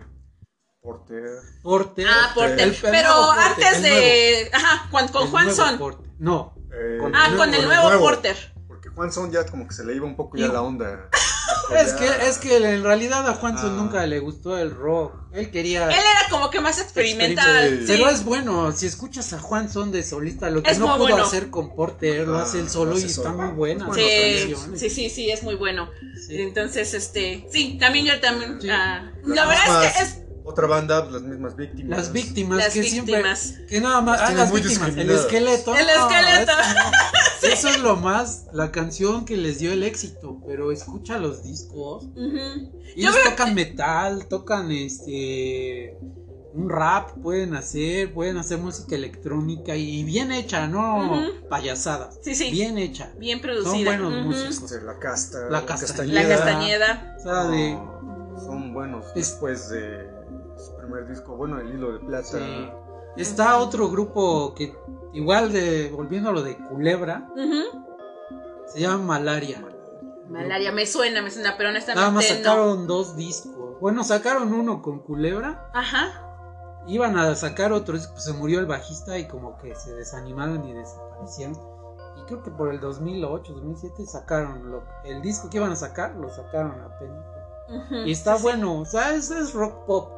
Porter. Porter. Ah, Porter. El- el Pero Porter, antes el de. Ajá, con El Juan Son. No. eh, Con Ah, el con el nuevo, nuevo nuevo. Porter. Porque Juan Son ya como que se le iba un poco ya Y- la onda. Es que, es que en realidad a Juanson Ah. nunca le gustó el rock. Él quería. Él era como que más experimental. Sí. Pero es bueno, si escuchas a Juan Son de solista, lo que Es no pudo bueno. hacer con Porter, lo Ah, hace él lo solo y hace está solo. muy buena. Sí, sí, sí, sí, es muy bueno. Sí. Entonces, este, sí, también yo también. Sí. ah, la verdad es que es Otra banda, las mismas víctimas. Las víctimas Las que víctimas. siempre. Que nada más. Ah, las víctimas. El esqueleto. El no, esqueleto. eso no. Eso es lo más. La canción que les dio el éxito. Pero escucha los discos. Y ellos tocan metal, tocan este. Un rap pueden hacer, pueden hacer música electrónica y bien hecha, no Ujú. payasadas. Sí, sí. Bien hecha. bien producida. Son buenos músicos. La casta. La La Castañeda. Castañeda. O sea, de. No, son buenos. Es- Después de primer disco, bueno, El Hilo de Plata. sí. Está otro grupo que, igual de. Volviendo a lo de Culebra, se llama Malaria. Malaria, me suena, me suena, pero honestamente Nada más no. sacaron dos discos. Bueno, sacaron uno con Culebra. Ajá. Iban a sacar otro disco, pues se murió el bajista y como que se desanimaron y desaparecieron. Y creo que por el 2008, 2007 sacaron lo- el disco que iban a sacar, lo sacaron apenas. Ujú. Y está bueno, o sea, es, es rock pop.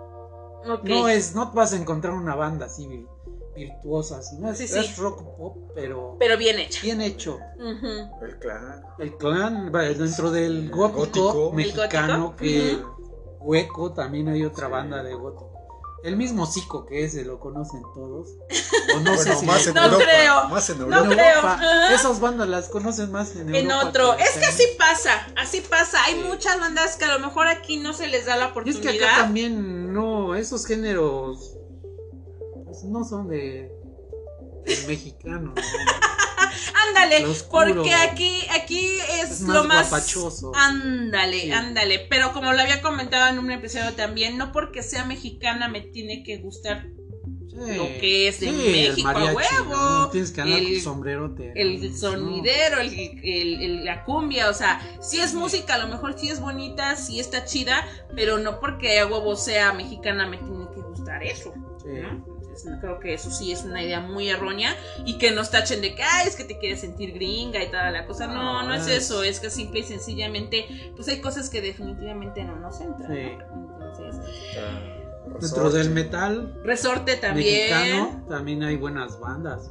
No es, no vas a encontrar una banda así vir- virtuosa, sino es, Sí, sí. es rock pop, pero Pero bien hecha. bien hecho. El Clan. El clan va dentro del gótico, gótico. mexicano, que hueco también hay otra Sí. banda de gótico. El mismo Zico que ese lo conocen todos. O no sé Bueno, si más en No Europa. creo. Más en No en Europa. creo. Europa. ajá. Esas bandas las conocen más en En Europa otro. que Es que así pasa, así pasa. Hay Sí. muchas bandas que a lo mejor aquí no se les da la Y es oportunidad. que acá también no, esos géneros pues, no son de, del mexicano. ¿no? Ándale, porque aquí, aquí es, Es lo más más. guapachoso. Ándale, Sí. ándale. Pero como lo había comentado en un episodio también, no porque sea mexicana me tiene que gustar Sí. Lo que es de el México, a huevo. ¿no? Tienes que andar El- sombrerote. el ¿no? sonidero, el, el- el- la cumbia, o sea, si es música, a lo mejor sí es bonita, sí está chida, pero no porque a huevo sea mexicana me tiene que gustar eso. Sí. ¿no? Entonces, no creo que eso sí es una idea muy errónea y que nos tachen de que, ay, es que te quieres sentir gringa y toda la cosa. No, no es Ah, eso, es que simple y sencillamente, pues hay cosas que definitivamente no nos entran. Sí. ¿no? Entonces, Dentro del metal resorte también. mexicano también hay buenas bandas.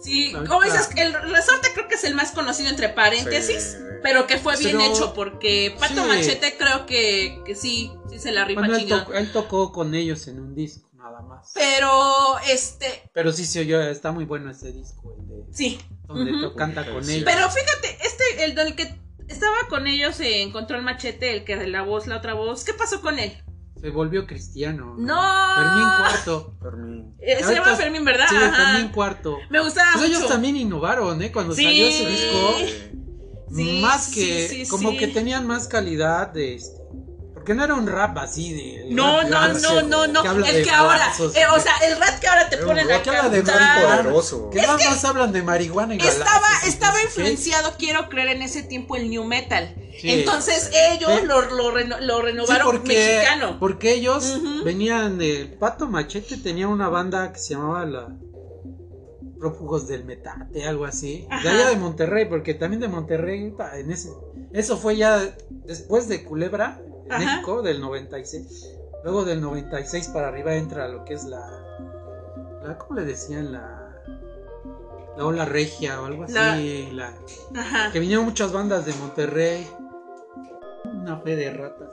Sí, como dices, el resorte creo que es el más conocido entre paréntesis, Sí. pero que fue bien Pero- hecho porque Pato sí. Machete creo que, que sí, sí se la rifa Bueno, él, chingón. tocó- él tocó con ellos en un disco, nada más. Pero, este, Pero sí se oyó, está muy bueno ese disco, el de sí. donde to- canta con Sí. ellos. Pero fíjate, este, el del que estaba con ellos se encontró el machete, el que de la voz, la otra voz. ¿Qué pasó con él? Se volvió cristiano. No. Fermín Cuarto. Fermín. Eh, se llama Fermín, ¿verdad? Sí, Ajá. Fermín Cuarto. Me gustaba Pues ellos también innovaron, ¿eh? Cuando Sí. salió ese disco. Sí, más que, sí, sí, como sí. que tenían más calidad de este. Porque no era un rap así de. No, no, no, no, no. el de que ahora, eh, o sea, el rap que ahora te ponen a habla de cantar. poderoso. Que nada más hablan de marihuana y Estaba, estaba influenciado, quiero creer, en ese tiempo el new metal. Entonces ellos lo, renovaron mexicano. porque ellos venían del Pato Machete, tenía una banda que se llamaba la Prófugos del Metate, algo así. De allá de Monterrey, porque también de Monterrey, en ese, eso fue ya después de Culebra, en Ajá. México, del 96. Luego del 96 para arriba entra lo que es la, la ¿cómo le decían? La, la ola regia o algo así. La- la- Ajá. que vinieron muchas bandas de Monterrey. Una fe de ratas.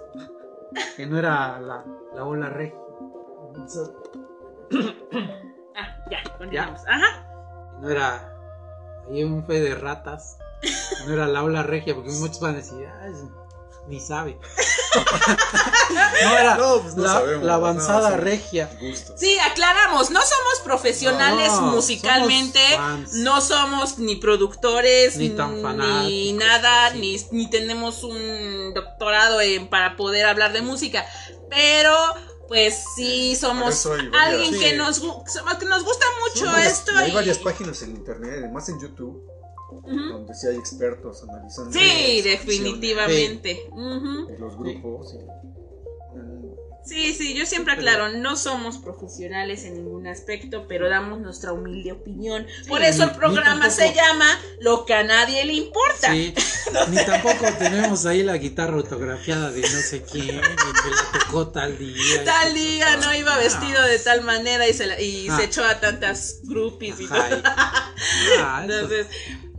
Que no era la, la ola regia. Ah, ya, continuamos. Ajá. No era. Ahí un fe de ratas. No era la ola regia, porque muchos van a decir, "Ah, es- ni sabe. no era No, pues no la, sabemos, la avanzada no, regia. Sí, aclaramos, no somos profesionales No, musicalmente, somos no somos ni productores, Ni tan ni nada, sí. ni, ni tenemos un doctorado doctorado en, para poder hablar de música, pero pues sí somos alguien que, nos, que nos gusta mucho esto. hay varias páginas en internet, además en YouTube, donde sí hay expertos analizando. Sí, definitivamente. los grupos. Sí, sí, yo siempre aclaro, no somos profesionales en ningún aspecto, pero damos nuestra humilde opinión. Por eso el programa se llama Lo que a nadie le importa. Sí, ni tampoco tenemos ahí la guitarra autografiada de no sé quién, que la tocó tal día. Tal día, no iba vestido de tal manera y se, y se ah. echó a tantas groupies y todo. Ah, Entonces,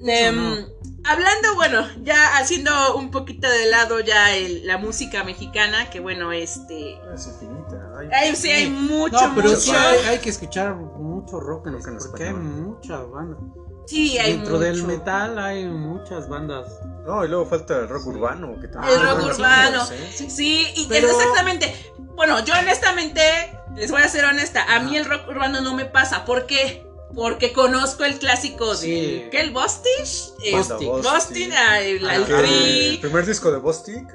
em, hablando, bueno, ya haciendo un poquito de lado ya la música mexicana, que bueno, este... Es infinita. Hay, sí, hay mucho, no, pero sí hay, que escuchar mucho rock, en porque hay muchas bandas. Sí, hay Dentro del metal hay muchas bandas. No, y luego falta el rock urbano. Que también el rock urbano. sí, y exactamente. Bueno, yo honestamente, les voy a ser honesta, a mí el rock urbano no me pasa. ¿Por qué? Porque conozco el clásico de. ¿Qué? ¿El Bostich? Bostic. Bostic, el, el, el, primer disco de Bostic.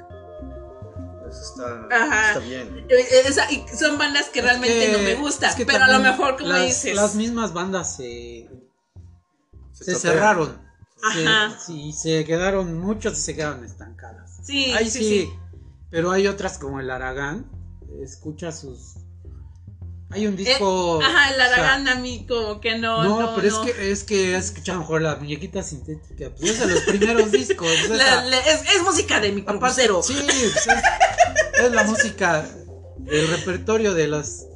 Pues está, está bien. Eh, son bandas que realmente no me gustan. pero a lo mejor, como dices. Las mismas bandas se. Se, cerraron. Ajá. sí, se quedaron. Muchos se quedaron estancadas. Sí, Ahí sí, sí. Pero hay otras como el Aragán. Escucha sus hay un disco. Eh, ajá, el Aragán a mí como que no. No, pero es que es que has escuchado mejor la muñequita sintética. Pues es de los primeros discos. es, música de mi compadero. Sí, pues es, la música del repertorio de las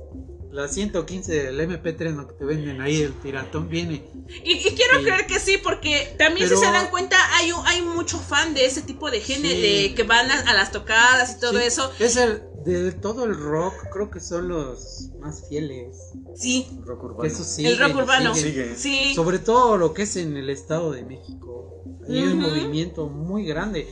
las 115 del MP3 ¿no? que te venden ahí, el tiratón viene. Y, quiero creer que sí, porque también si se dan cuenta, hay, hay mucho fan de ese tipo de género, de que van a, las tocadas y todo eso. Es el, de todo el rock, creo que son los más fieles. Sí. El rock urbano. el rock urbano. Sí. Sobre todo lo que es en el Estado de México. Hay un movimiento muy grande.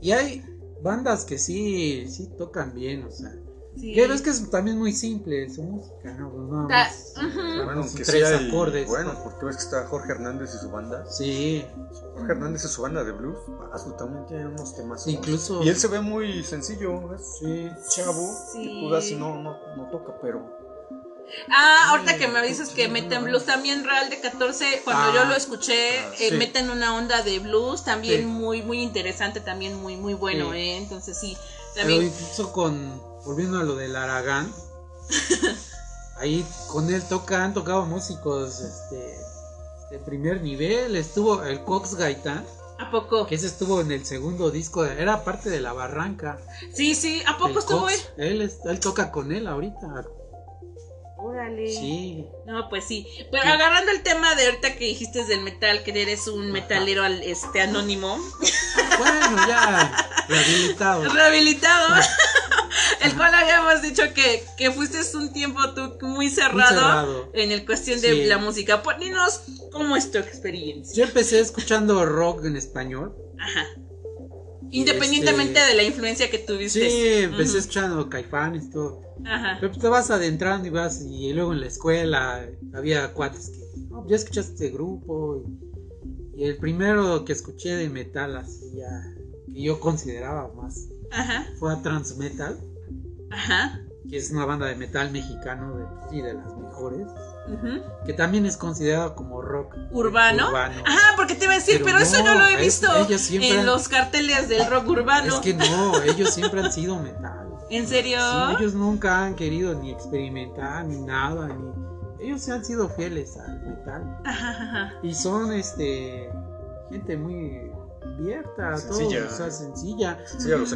Y hay bandas que sí, sí tocan bien, o sea. Sí. Que es que es también muy simple su música, ¿no? Pues nada más. Bueno, tres acordes. Bueno, porque ves que está Jorge Hernández y su banda. Sí. Jorge Hernández y su banda de blues. Absolutamente tiene unos temas. Incluso. Y él se ve muy sencillo, es sí. chavo. Sí. Que no, no, no toca, pero. Ah, ahorita que me dices que meten blues, también Real de 14, cuando yo lo escuché, ah, eh, meten una onda de blues, también muy, muy interesante, también muy, muy bueno, ¿eh? Entonces sí, también... Pero incluso con, volviendo a lo del Aragán, ahí con él tocan, tocado músicos, este, de primer nivel, estuvo el Cox Gaitán. ¿A poco? Que ese estuvo en el segundo disco, era parte de La Barranca. Sí, sí, ¿a poco estuvo él? Él, él toca con él ahorita, Órale. Sí. No, pues sí. Pero agarrando el tema de ahorita que dijiste del metal, que eres un metalero este anónimo. Bueno, ya. Rehabilitado. Rehabilitado. el cual habíamos dicho que, que fuiste un tiempo tú muy cerrado, en el cuestión de la música. Pues, dinos cómo es tu experiencia. Yo empecé escuchando rock en español. Ajá. Independientemente este, de la influencia que tuviste. Sí, empecé escuchando caifanes, todo. Ajá. Pero pues te vas adentrando y vas, y luego en la escuela había cuates que, no, ya escuchaste este grupo. Y, el primero que escuché de metal, así ya, que yo consideraba más, Ajá. fue a Transmetal. Ajá. Que es una banda de metal mexicano, de, sí, de las mejores que también es considerado como rock urbano. Ajá, porque te iba a decir, pero, eso no lo he visto en los carteles del rock urbano. Es que no, ellos siempre han sido metal. ¿En serio? ellos nunca han querido ni experimentar ni nada, ni ellos se han sido fieles al metal. Ajá, Y son este gente muy abierta, sencilla. todo, o sea, sencilla.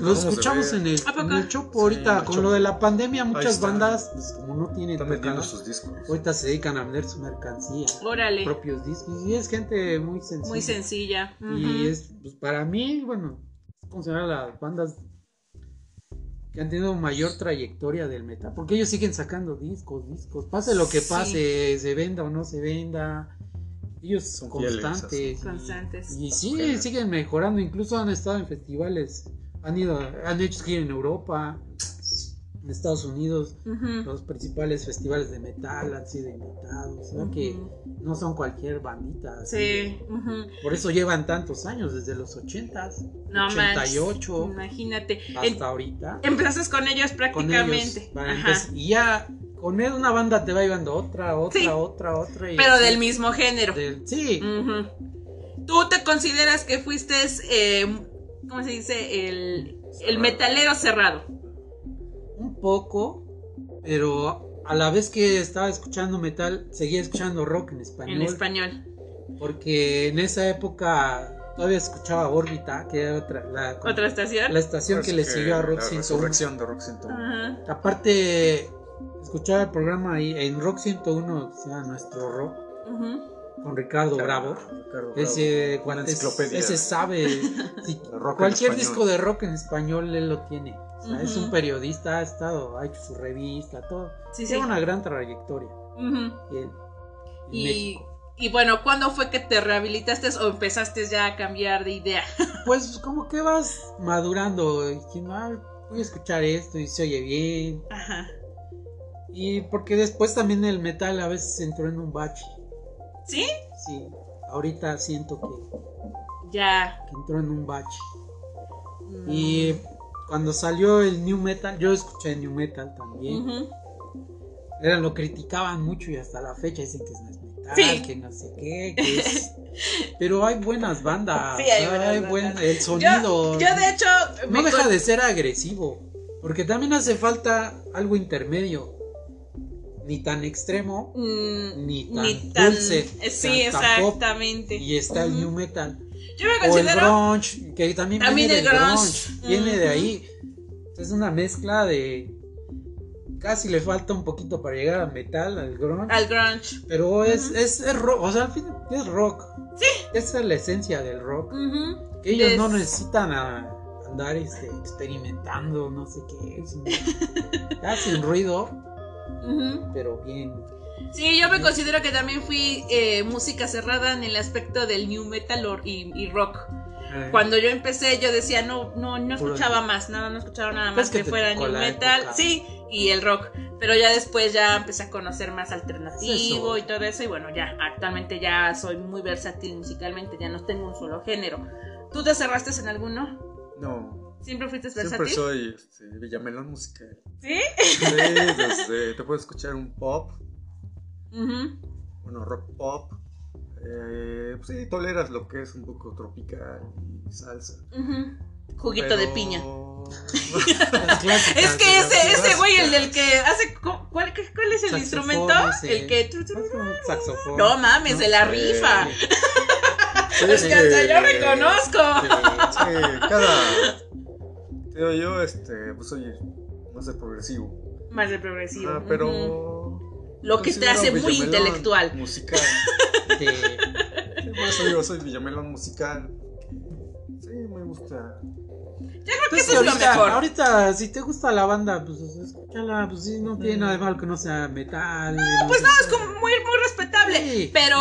lo escuchamos en el, en el Chopo ahorita, con lo de la pandemia, muchas bandas, pues, como no tienen Están sus discos. ahorita se dedican a vender su mercancía, Órale. propios discos, y es gente muy sencilla. Muy sencilla. Y es, pues, para mí, bueno, considerar las bandas que han tenido mayor trayectoria del metal, porque ellos siguen sacando discos, discos, pase lo que pase, se venda o no se venda, ellos son constantes. constantes. Y, sí, siguen mejorando. Incluso han estado en festivales. Han ido, han hecho gira en Europa. en Estados Unidos, los principales festivales de metal han sido invitados, ¿no? que no son cualquier bandita. Sí. Por eso llevan tantos años, desde los 80s, no 88, imagínate. Hasta ahorita. Empiezas con ellos prácticamente. y ya con él una banda te va llevando otra, otra, otra, otra. Pero del mismo género. sí. ¿Tú te consideras que fuiste, eh, ¿cómo se dice? El, el metalero cerrado un poco, pero a la vez que estaba escuchando metal, seguía escuchando rock en español. En español. Porque en esa época todavía escuchaba Órbita, que era otra, la, ¿Otra estación. La estación pues que, le siguió a Rock 101. de Rock 101. Aparte, escuchaba el programa ahí en Rock 101, se llama Nuestro Rock. Con Ricardo Bravo. ese, ese sabe. cualquier disco de rock en español él lo tiene. Es un periodista, ha estado, ha hecho su revista, todo. Tiene una gran trayectoria. y, y, bueno, ¿cuándo fue que te rehabilitaste o empezaste ya a cambiar de idea? pues como que vas madurando, diciendo, ah, voy a escuchar esto y se oye bien. Ajá. Y porque después también el metal a veces entró en un bache. ¿Sí? Sí, ahorita siento que... Ya. Que entró en un bache. Y mm cuando salió el New Metal, yo escuché New Metal también. Era, lo criticaban mucho y hasta la fecha dicen que es metal, que no sé qué, que es... Pero hay buenas bandas. Sí, hay, buenas el sonido. Yo, de hecho. No deja de ser agresivo. Porque también hace falta algo intermedio. Ni tan extremo, mm, ni tan, dulce. Sí, exactamente. y está el new metal. Yo me considero. O el grunge, que también, viene del grunge. Viene de ahí. Es una mezcla de. Casi le falta un poquito para llegar al metal, al grunge. Al grunge. Pero es, es, rock, o sea, al fin es rock. Sí. Esa es la esencia del rock. Que ellos no necesitan andar este, experimentando, no sé qué. Es, hacen ruido, pero bien. Sí, yo me considero que también fui eh, música cerrada en el aspecto del new metal y, rock. Eh. Cuando yo empecé, yo decía, no, no, no escuchaba más, nada, no escuchaba nada pues más que, fuera new metal, sí, y el rock. Pero ya después ya empecé a conocer más alternativo y todo eso, y bueno, ya, actualmente ya soy muy versátil musicalmente, ya no tengo un solo género. ¿Tú te cerraste en alguno? No. ¿Siempre fuiste versátil? Siempre soy este, Villamelón musical. ¿Sí? Sí, desde, te puedo escuchar un pop, bueno, rock pop. Eh, pues sí, toleras lo que es un poco tropical y salsa. Juguito de piña. es que ese, ese güey, el del que hace. ¿Cuál, cuál es el instrumento? El que. Saxofón. No mames, de la rifa. es que hasta yo me conozco. Sí, cada. Yo, este, pues soy más de progresivo. Más de progresivo. Ah, pero lo que te hace muy intelectual. Musical. Sí. por eso digo, soy Villamelón musical. Sí, me gusta. Yo creo que eso es lo mejor. Ahorita, si te gusta la banda, pues escúchala, pues sí, no tiene nada de malo que no sea metal. No, pues no, es como muy, muy respetable. Pero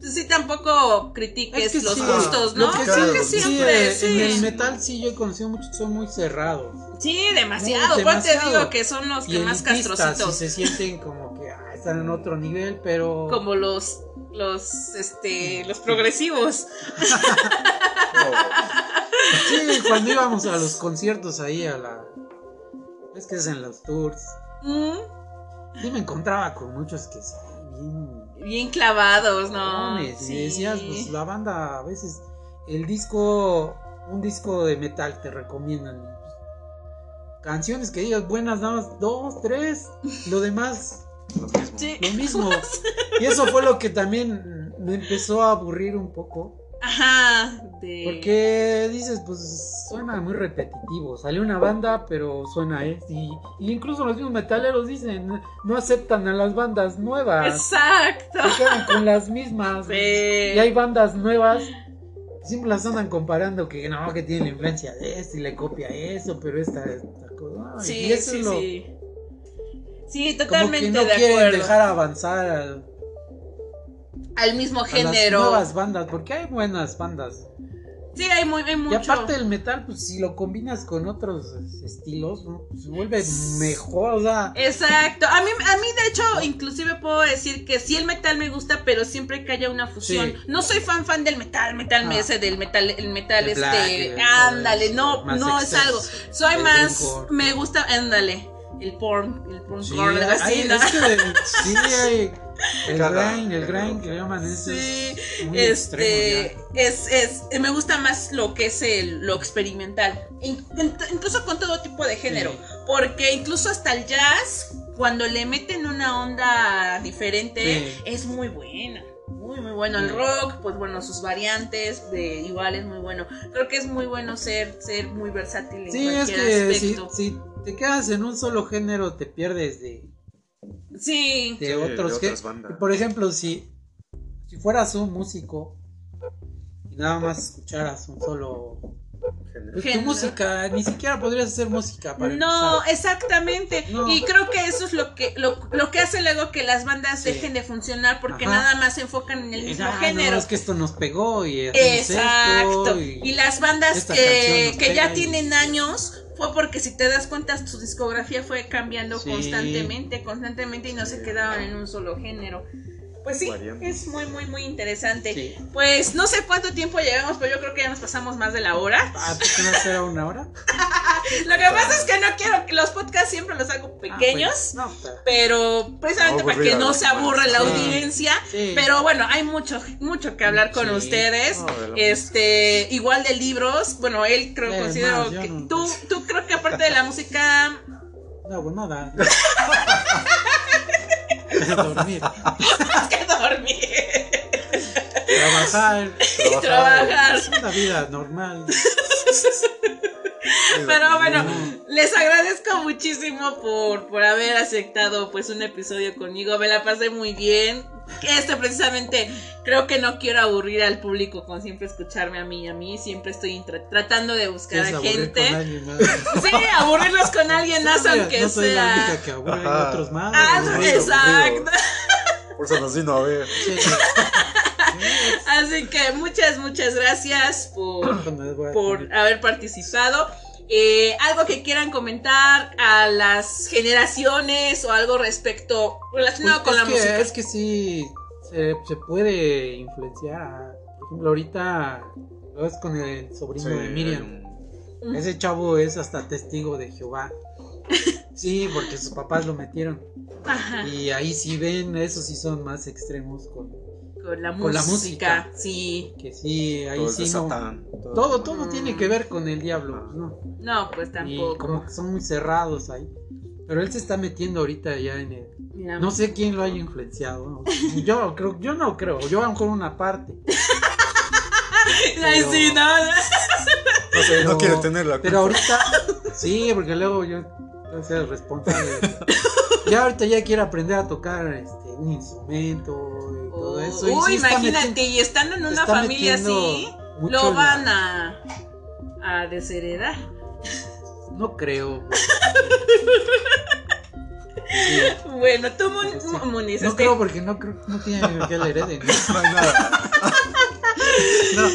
sí tampoco critiques los gustos, ¿no? que sí, que siempre, sí, En el metal sí yo he conocido muchos que son muy cerrados. Sí, demasiado. ¿Cuál te digo que son los que más castrocitos? se sienten como que ah, están en otro nivel, pero. Como los. Los. Este. Los progresivos. sí, cuando íbamos a los conciertos ahí a la. Es que es en los tours. Mm. Sí, me encontraba con muchos que bien. Bien clavados, ¿no? Sí. Y decías, pues la banda a veces. El disco. Un disco de metal te recomiendan canciones que digas buenas, nada más dos, tres, lo demás. Lo mismo. Y eso fue lo que también me empezó a aburrir un poco. Ajá. Porque dices, pues suena muy repetitivo. Salió una banda, pero suena esto. Y, incluso los mismos metaleros dicen, no aceptan a las bandas nuevas. Exacto. Se quedan con las mismas. Y hay bandas nuevas siempre las andan comparando que no, que tiene la influencia de esto y le copia eso, pero esta, esta cosa. Sí, sí, sí. Sí, totalmente como que no quieren dejar avanzar al, al mismo género. A las nuevas bandas, porque hay buenas bandas. Sí, hay, muy, hay mucho. Y aparte el metal, pues si lo combinas con otros estilos, ¿no? pues se vuelve mejor, o sea. Exacto. A mí, a mí de hecho, inclusive puedo decir que sí el metal me gusta, pero siempre que haya una fusión. Sí. No soy fan fan del metal, metal Ah. ese del metal, el metal El este, black, ándale, no, no es algo. Soy más, me gusta, ándale, el porn, el porn Sí, core, algo así, hay- ¿no? es que de- sí hay el Cada- grind, el grind que llaman ese Sí, es muy este, extremo es, es, me gusta más lo que es el, lo experimental, In- in- incluso con todo tipo de género, Sí. porque incluso hasta el jazz, cuando le meten una onda diferente, Sí. es muy buena. Muy, muy bueno. El rock, pues bueno, sus variantes, de igual es muy bueno. Creo que es muy bueno ser, ser muy versátil en Sí, es cualquier que si, aspecto. si te quedas en un solo género te pierdes de, Sí, de Sí, de otros otras bandas. Por ejemplo, si, si fueras un músico y nada más escucharas un solo... Pues, tu música, ni siquiera podrías hacer música para No, empezar. exactamente. No. Y creo que eso es lo que lo, lo que hace luego que las bandas Sí. dejen de funcionar porque Ajá. nada más se enfocan en el mismo Ah, no, género. es que esto nos pegó y Exacto. esto Y, y, las bandas que, que ya y- tienen años fue porque si te das cuenta su discografía fue cambiando Sí. constantemente, constantemente y no se quedaban en un solo género. Pues sí, Variando. es muy, muy, muy interesante. Sí. Pues no sé cuánto tiempo llevamos, pero yo creo que ya nos pasamos más de la hora. Ah, ¿por qué no será una hora? Lo que pasa es que no quiero que los podcasts siempre los hago pequeños. Ah, pues, no, pero- pero precisamente para que no se aburra la Sí. audiencia. Sí. Pero bueno, hay mucho, mucho que hablar con Sí. ustedes. Este, igual de libros. Bueno, él creo Es considero más, que no- tú, tú creo que aparte de la música, No, pues nada. Dormir, más que dormir trabajar, y trabajar. una vida normal. Pero bueno, les agradezco muchísimo por, por haber aceptado pues un episodio conmigo. Me la pasé muy bien. Este precisamente creo que no quiero aburrir al público con siempre escucharme a mí y a mí. Siempre estoy tra- tratando de buscar ¿Quieres a aburrir con gente. alguien más? Sí, aburrirlos con alguien más, No, aunque no soy la sea. única que aburre Ajá. otros más. Ah, exacto. Por eso nos vino a ver. Sí. Así que muchas, muchas gracias por, a por haber participado. Eh, algo que quieran comentar a las generaciones o algo respecto relacionado Pues con la es que, música. Es que sí, se, se puede influenciar. por ejemplo, ahorita lo ves con el sobrino de Miriam. Ese chavo es hasta testigo de Jehová. Sí, porque sus papás lo metieron. Ajá, Y ahí sí ven, esos sí son más extremos con con la con la música, música. sí. que sí, ahí Todo es de sí no. Satán, Todo, es- todo tiene que ver con el diablo, pues, ¿no? No, pues Y tampoco. como que son muy cerrados ahí. Pero él se está metiendo ahorita ya en el. Mira, No sé quién lo haya influenciado. ¿no? Yo creo, yo no creo. Yo a lo mejor una parte. Pero- sí, no, no. Sé, Pero- no quiere tener la Pero ahorita, sí, porque luego yo voy a ser el responsable. Ya ahorita ya quiere aprender a tocar este, un instrumento y todo eso. y Uy, sí imagínate, metiendo- y estando en una familia así, lo la- van a, a desheredar. No creo. Bueno, tú, Mun- Sí. No este, creo porque no creo, no tiene que le hereden. ¿no? No hay nada.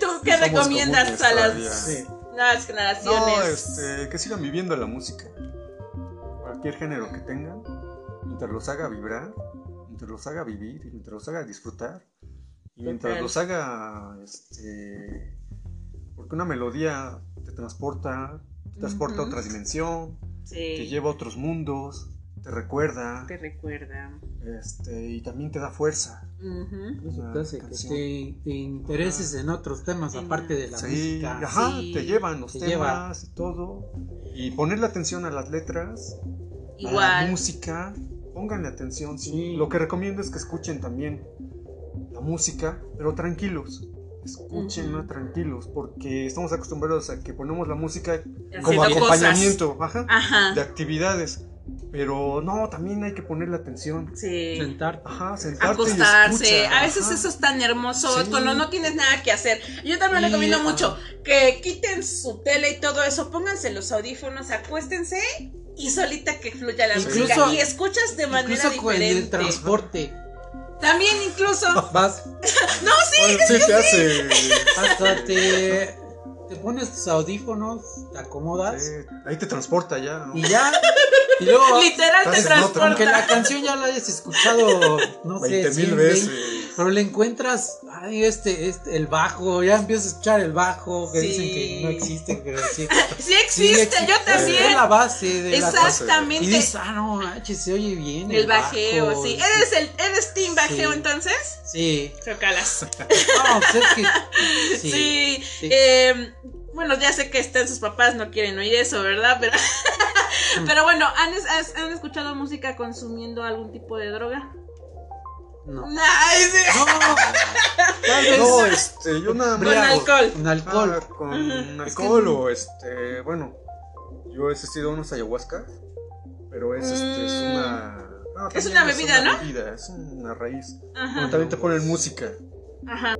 ¿tú qué Somos recomiendas a las. Sí. nuevas generaciones? No, este, que sigan viviendo la música. Cualquier género que tengan, mientras los haga vibrar, mientras los haga vivir, mientras los haga disfrutar, y mientras los haga, este, porque una melodía te transporta, te transporta a Ujú. otra dimensión, te Sí, lleva a otros mundos, te recuerda, te recuerda. este, y también te da fuerza. Ujú. Eso Una te hace que te, te intereses en otros temas aparte de la Sí, música. ajá, Sí, te llevan los te temas lleva. y todo. Y ponerle atención a las letras, a la Igual. música, pónganle atención. sí. Sí. Lo que recomiendo es que escuchen también la música, pero tranquilos. Escúchenla Ujú. tranquilos, porque estamos acostumbrados a que ponemos la música Haciendo como acompañamiento ajá, Ajá. de actividades. Pero no, también hay que ponerle atención. Sí. Sentarte. Ajá, sentarte acostarse. y escucha, a veces ajá. eso es tan hermoso Sí. cuando no tienes nada que hacer. Yo también Y- recomiendo mucho que quiten su tele y todo eso, pónganse los audífonos, acuéstense y solita que fluya la Incluso- música y escuchas de manera Incluso con el diferente. transporte. También incluso. Vas. No, sí. Bueno, sí te hace. Hasta te, te pones tus audífonos, te acomodas sí, ahí te transporta ya, ¿no? y ya. Y luego, Literal te otra. aunque la transporta. canción ya la hayas escuchado, no sé, 20 mil 100, veces. 20, pero le encuentras, ay, este, este, el bajo, ya empiezas a escuchar el bajo, que Sí. dicen que no existe, pero sí. Sí existe, yo Es también. la base de la Exactamente. Y dices, ah, no, manches, se oye bien. El bajeo, bajo. sí. ¿Eres, el, ¿Eres team bajeo entonces? Sí. Chócalas. No, pues es que. Sí. Eh, bueno, ya sé que están sus papás, no quieren oír eso, ¿verdad? Pero, Mm. pero bueno, ¿han, es- ¿han escuchado música consumiendo algún tipo de droga? No. Ay, sí. No, tal vez. No, este, yo nada más. Con alcohol. Con alcohol. Ah, con alcohol o este, bueno, yo he asistido a unos ayahuasca, pero es este, es Mm. una. no, Es una bebida, ¿no? bebida, es una raíz. Ajá, Bueno, también te ponen música. ajá.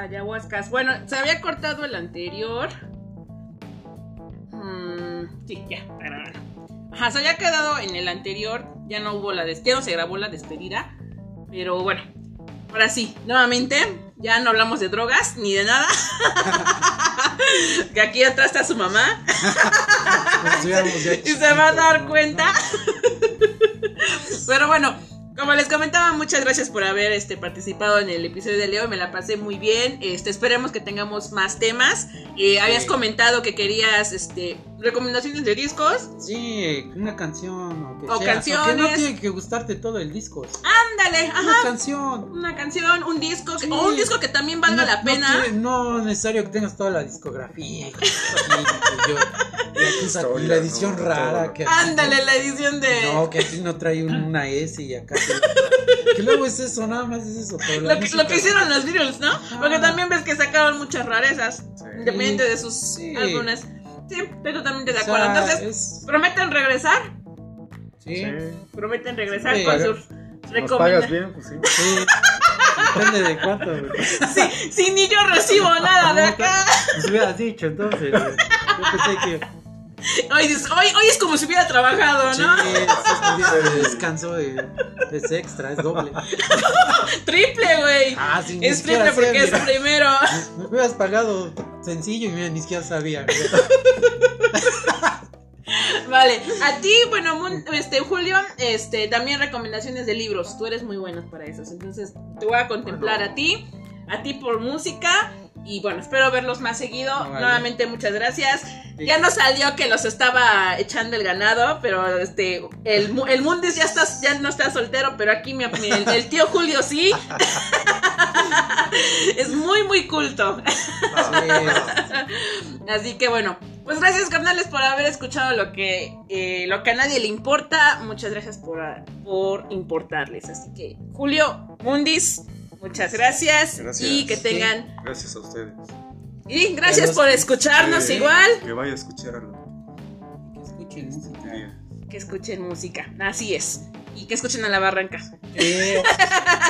Ayahuascas. Bueno, se había cortado el anterior. Mm, sí, ya. Ajá, se había quedado en el anterior. Ya no hubo la des- ya no se grabó la despedida. Pero bueno, ahora sí, nuevamente, ya no hablamos de drogas ni de nada. que aquí atrás está su mamá y se va a dar cuenta. Pero bueno, como les comentaba, muchas gracias por haber este, participado en el episodio de Leo. Me la pasé muy bien. Este, esperemos que tengamos más temas. Eh, Habías comentado que querías este, recomendaciones de discos. Sí, una canción o que O sea, canciones. Porque no tiene que gustarte todo el disco. Ándale, Una ajá. canción. Una canción, un disco, que- Sí. o un disco que también valga no, la pena. No, tiene- no necesario que tengas toda la discografía. Y, yo- la edición No, rara. Que Ándale, la edición de. No, que aquí no trae un- una S y acá. Que, que luego es eso, nada más es eso. Lo que, lo que hicieron los Beatles, ¿no? Porque también ves que sacaron muchas rarezas, Sí. independiente de sus Sí. álbumes. Sí, estoy totalmente de o sea, acuerdo. Entonces, es- ¿prometen regresar? sí, Sí. Prometen regresar Sí. con Paga- sus ¿Nos pagas recomendaciones. bien? Pues sí. sí. Depende de cuánto. güey. Sí, sí, ni yo recibo nada de acá. Nos hubieras dicho entonces. güey. Yo pensé que. Hoy, dices, hoy, hoy es como si hubiera trabajado, Sí, ¿no? es un día de descanso de, es extra, es doble. Triple, güey. Ah, sí, es triple porque es mira. primero. Me hubieras pagado sencillo y mira, ni siquiera sabía. Vale, a ti, bueno, este, Julio, este, también recomendaciones de libros. Tú eres muy bueno para esos. Entonces, te voy a contemplar Bueno. a ti, a ti por música. Y bueno, espero verlos más seguido. Vale. Nuevamente, muchas gracias. Sí. Ya no salió que los estaba echando el ganado, pero este, el, el Mundis ya, está, ya no está soltero, pero aquí mi, mi- el, el tío Julio sí. es muy, muy culto. Así que bueno, pues gracias carnales por haber escuchado lo que, eh, lo que a nadie le importa. Muchas gracias por, por importarles. Así que Julio, Mundis, muchas gracias. Gracias. Y que tengan... Gracias a ustedes. Y gracias por escucharnos Sí, igual. Que vaya a escucharlo. Que escuchen música. Que escuchen música. Así es. Y que escuchen a la barranca. Eh,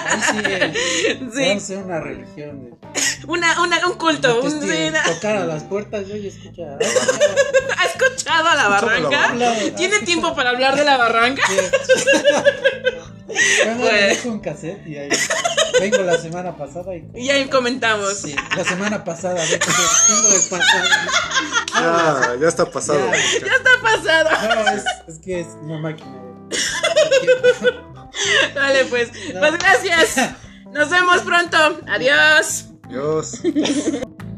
ahí sí, eh, vamos a Sí. una religión. de- Una, una, un culto. que Un, sí, una- tocar a las puertas y oye, escucha. ¿Ha escuchado a la barranca? barranca. ¿Tiene tiempo para hablar de la barranca? Bueno, Pues. dejo un cassette y ahí vengo la semana pasada y Y ya comentamos. sí, la semana pasada, de hecho, tengo de pasada. Ya, ya está pasado. Ya. está pasado. No, es, es que es una máquina. Vale, pues. Pues gracias. Nos vemos pronto. Adiós. Adiós.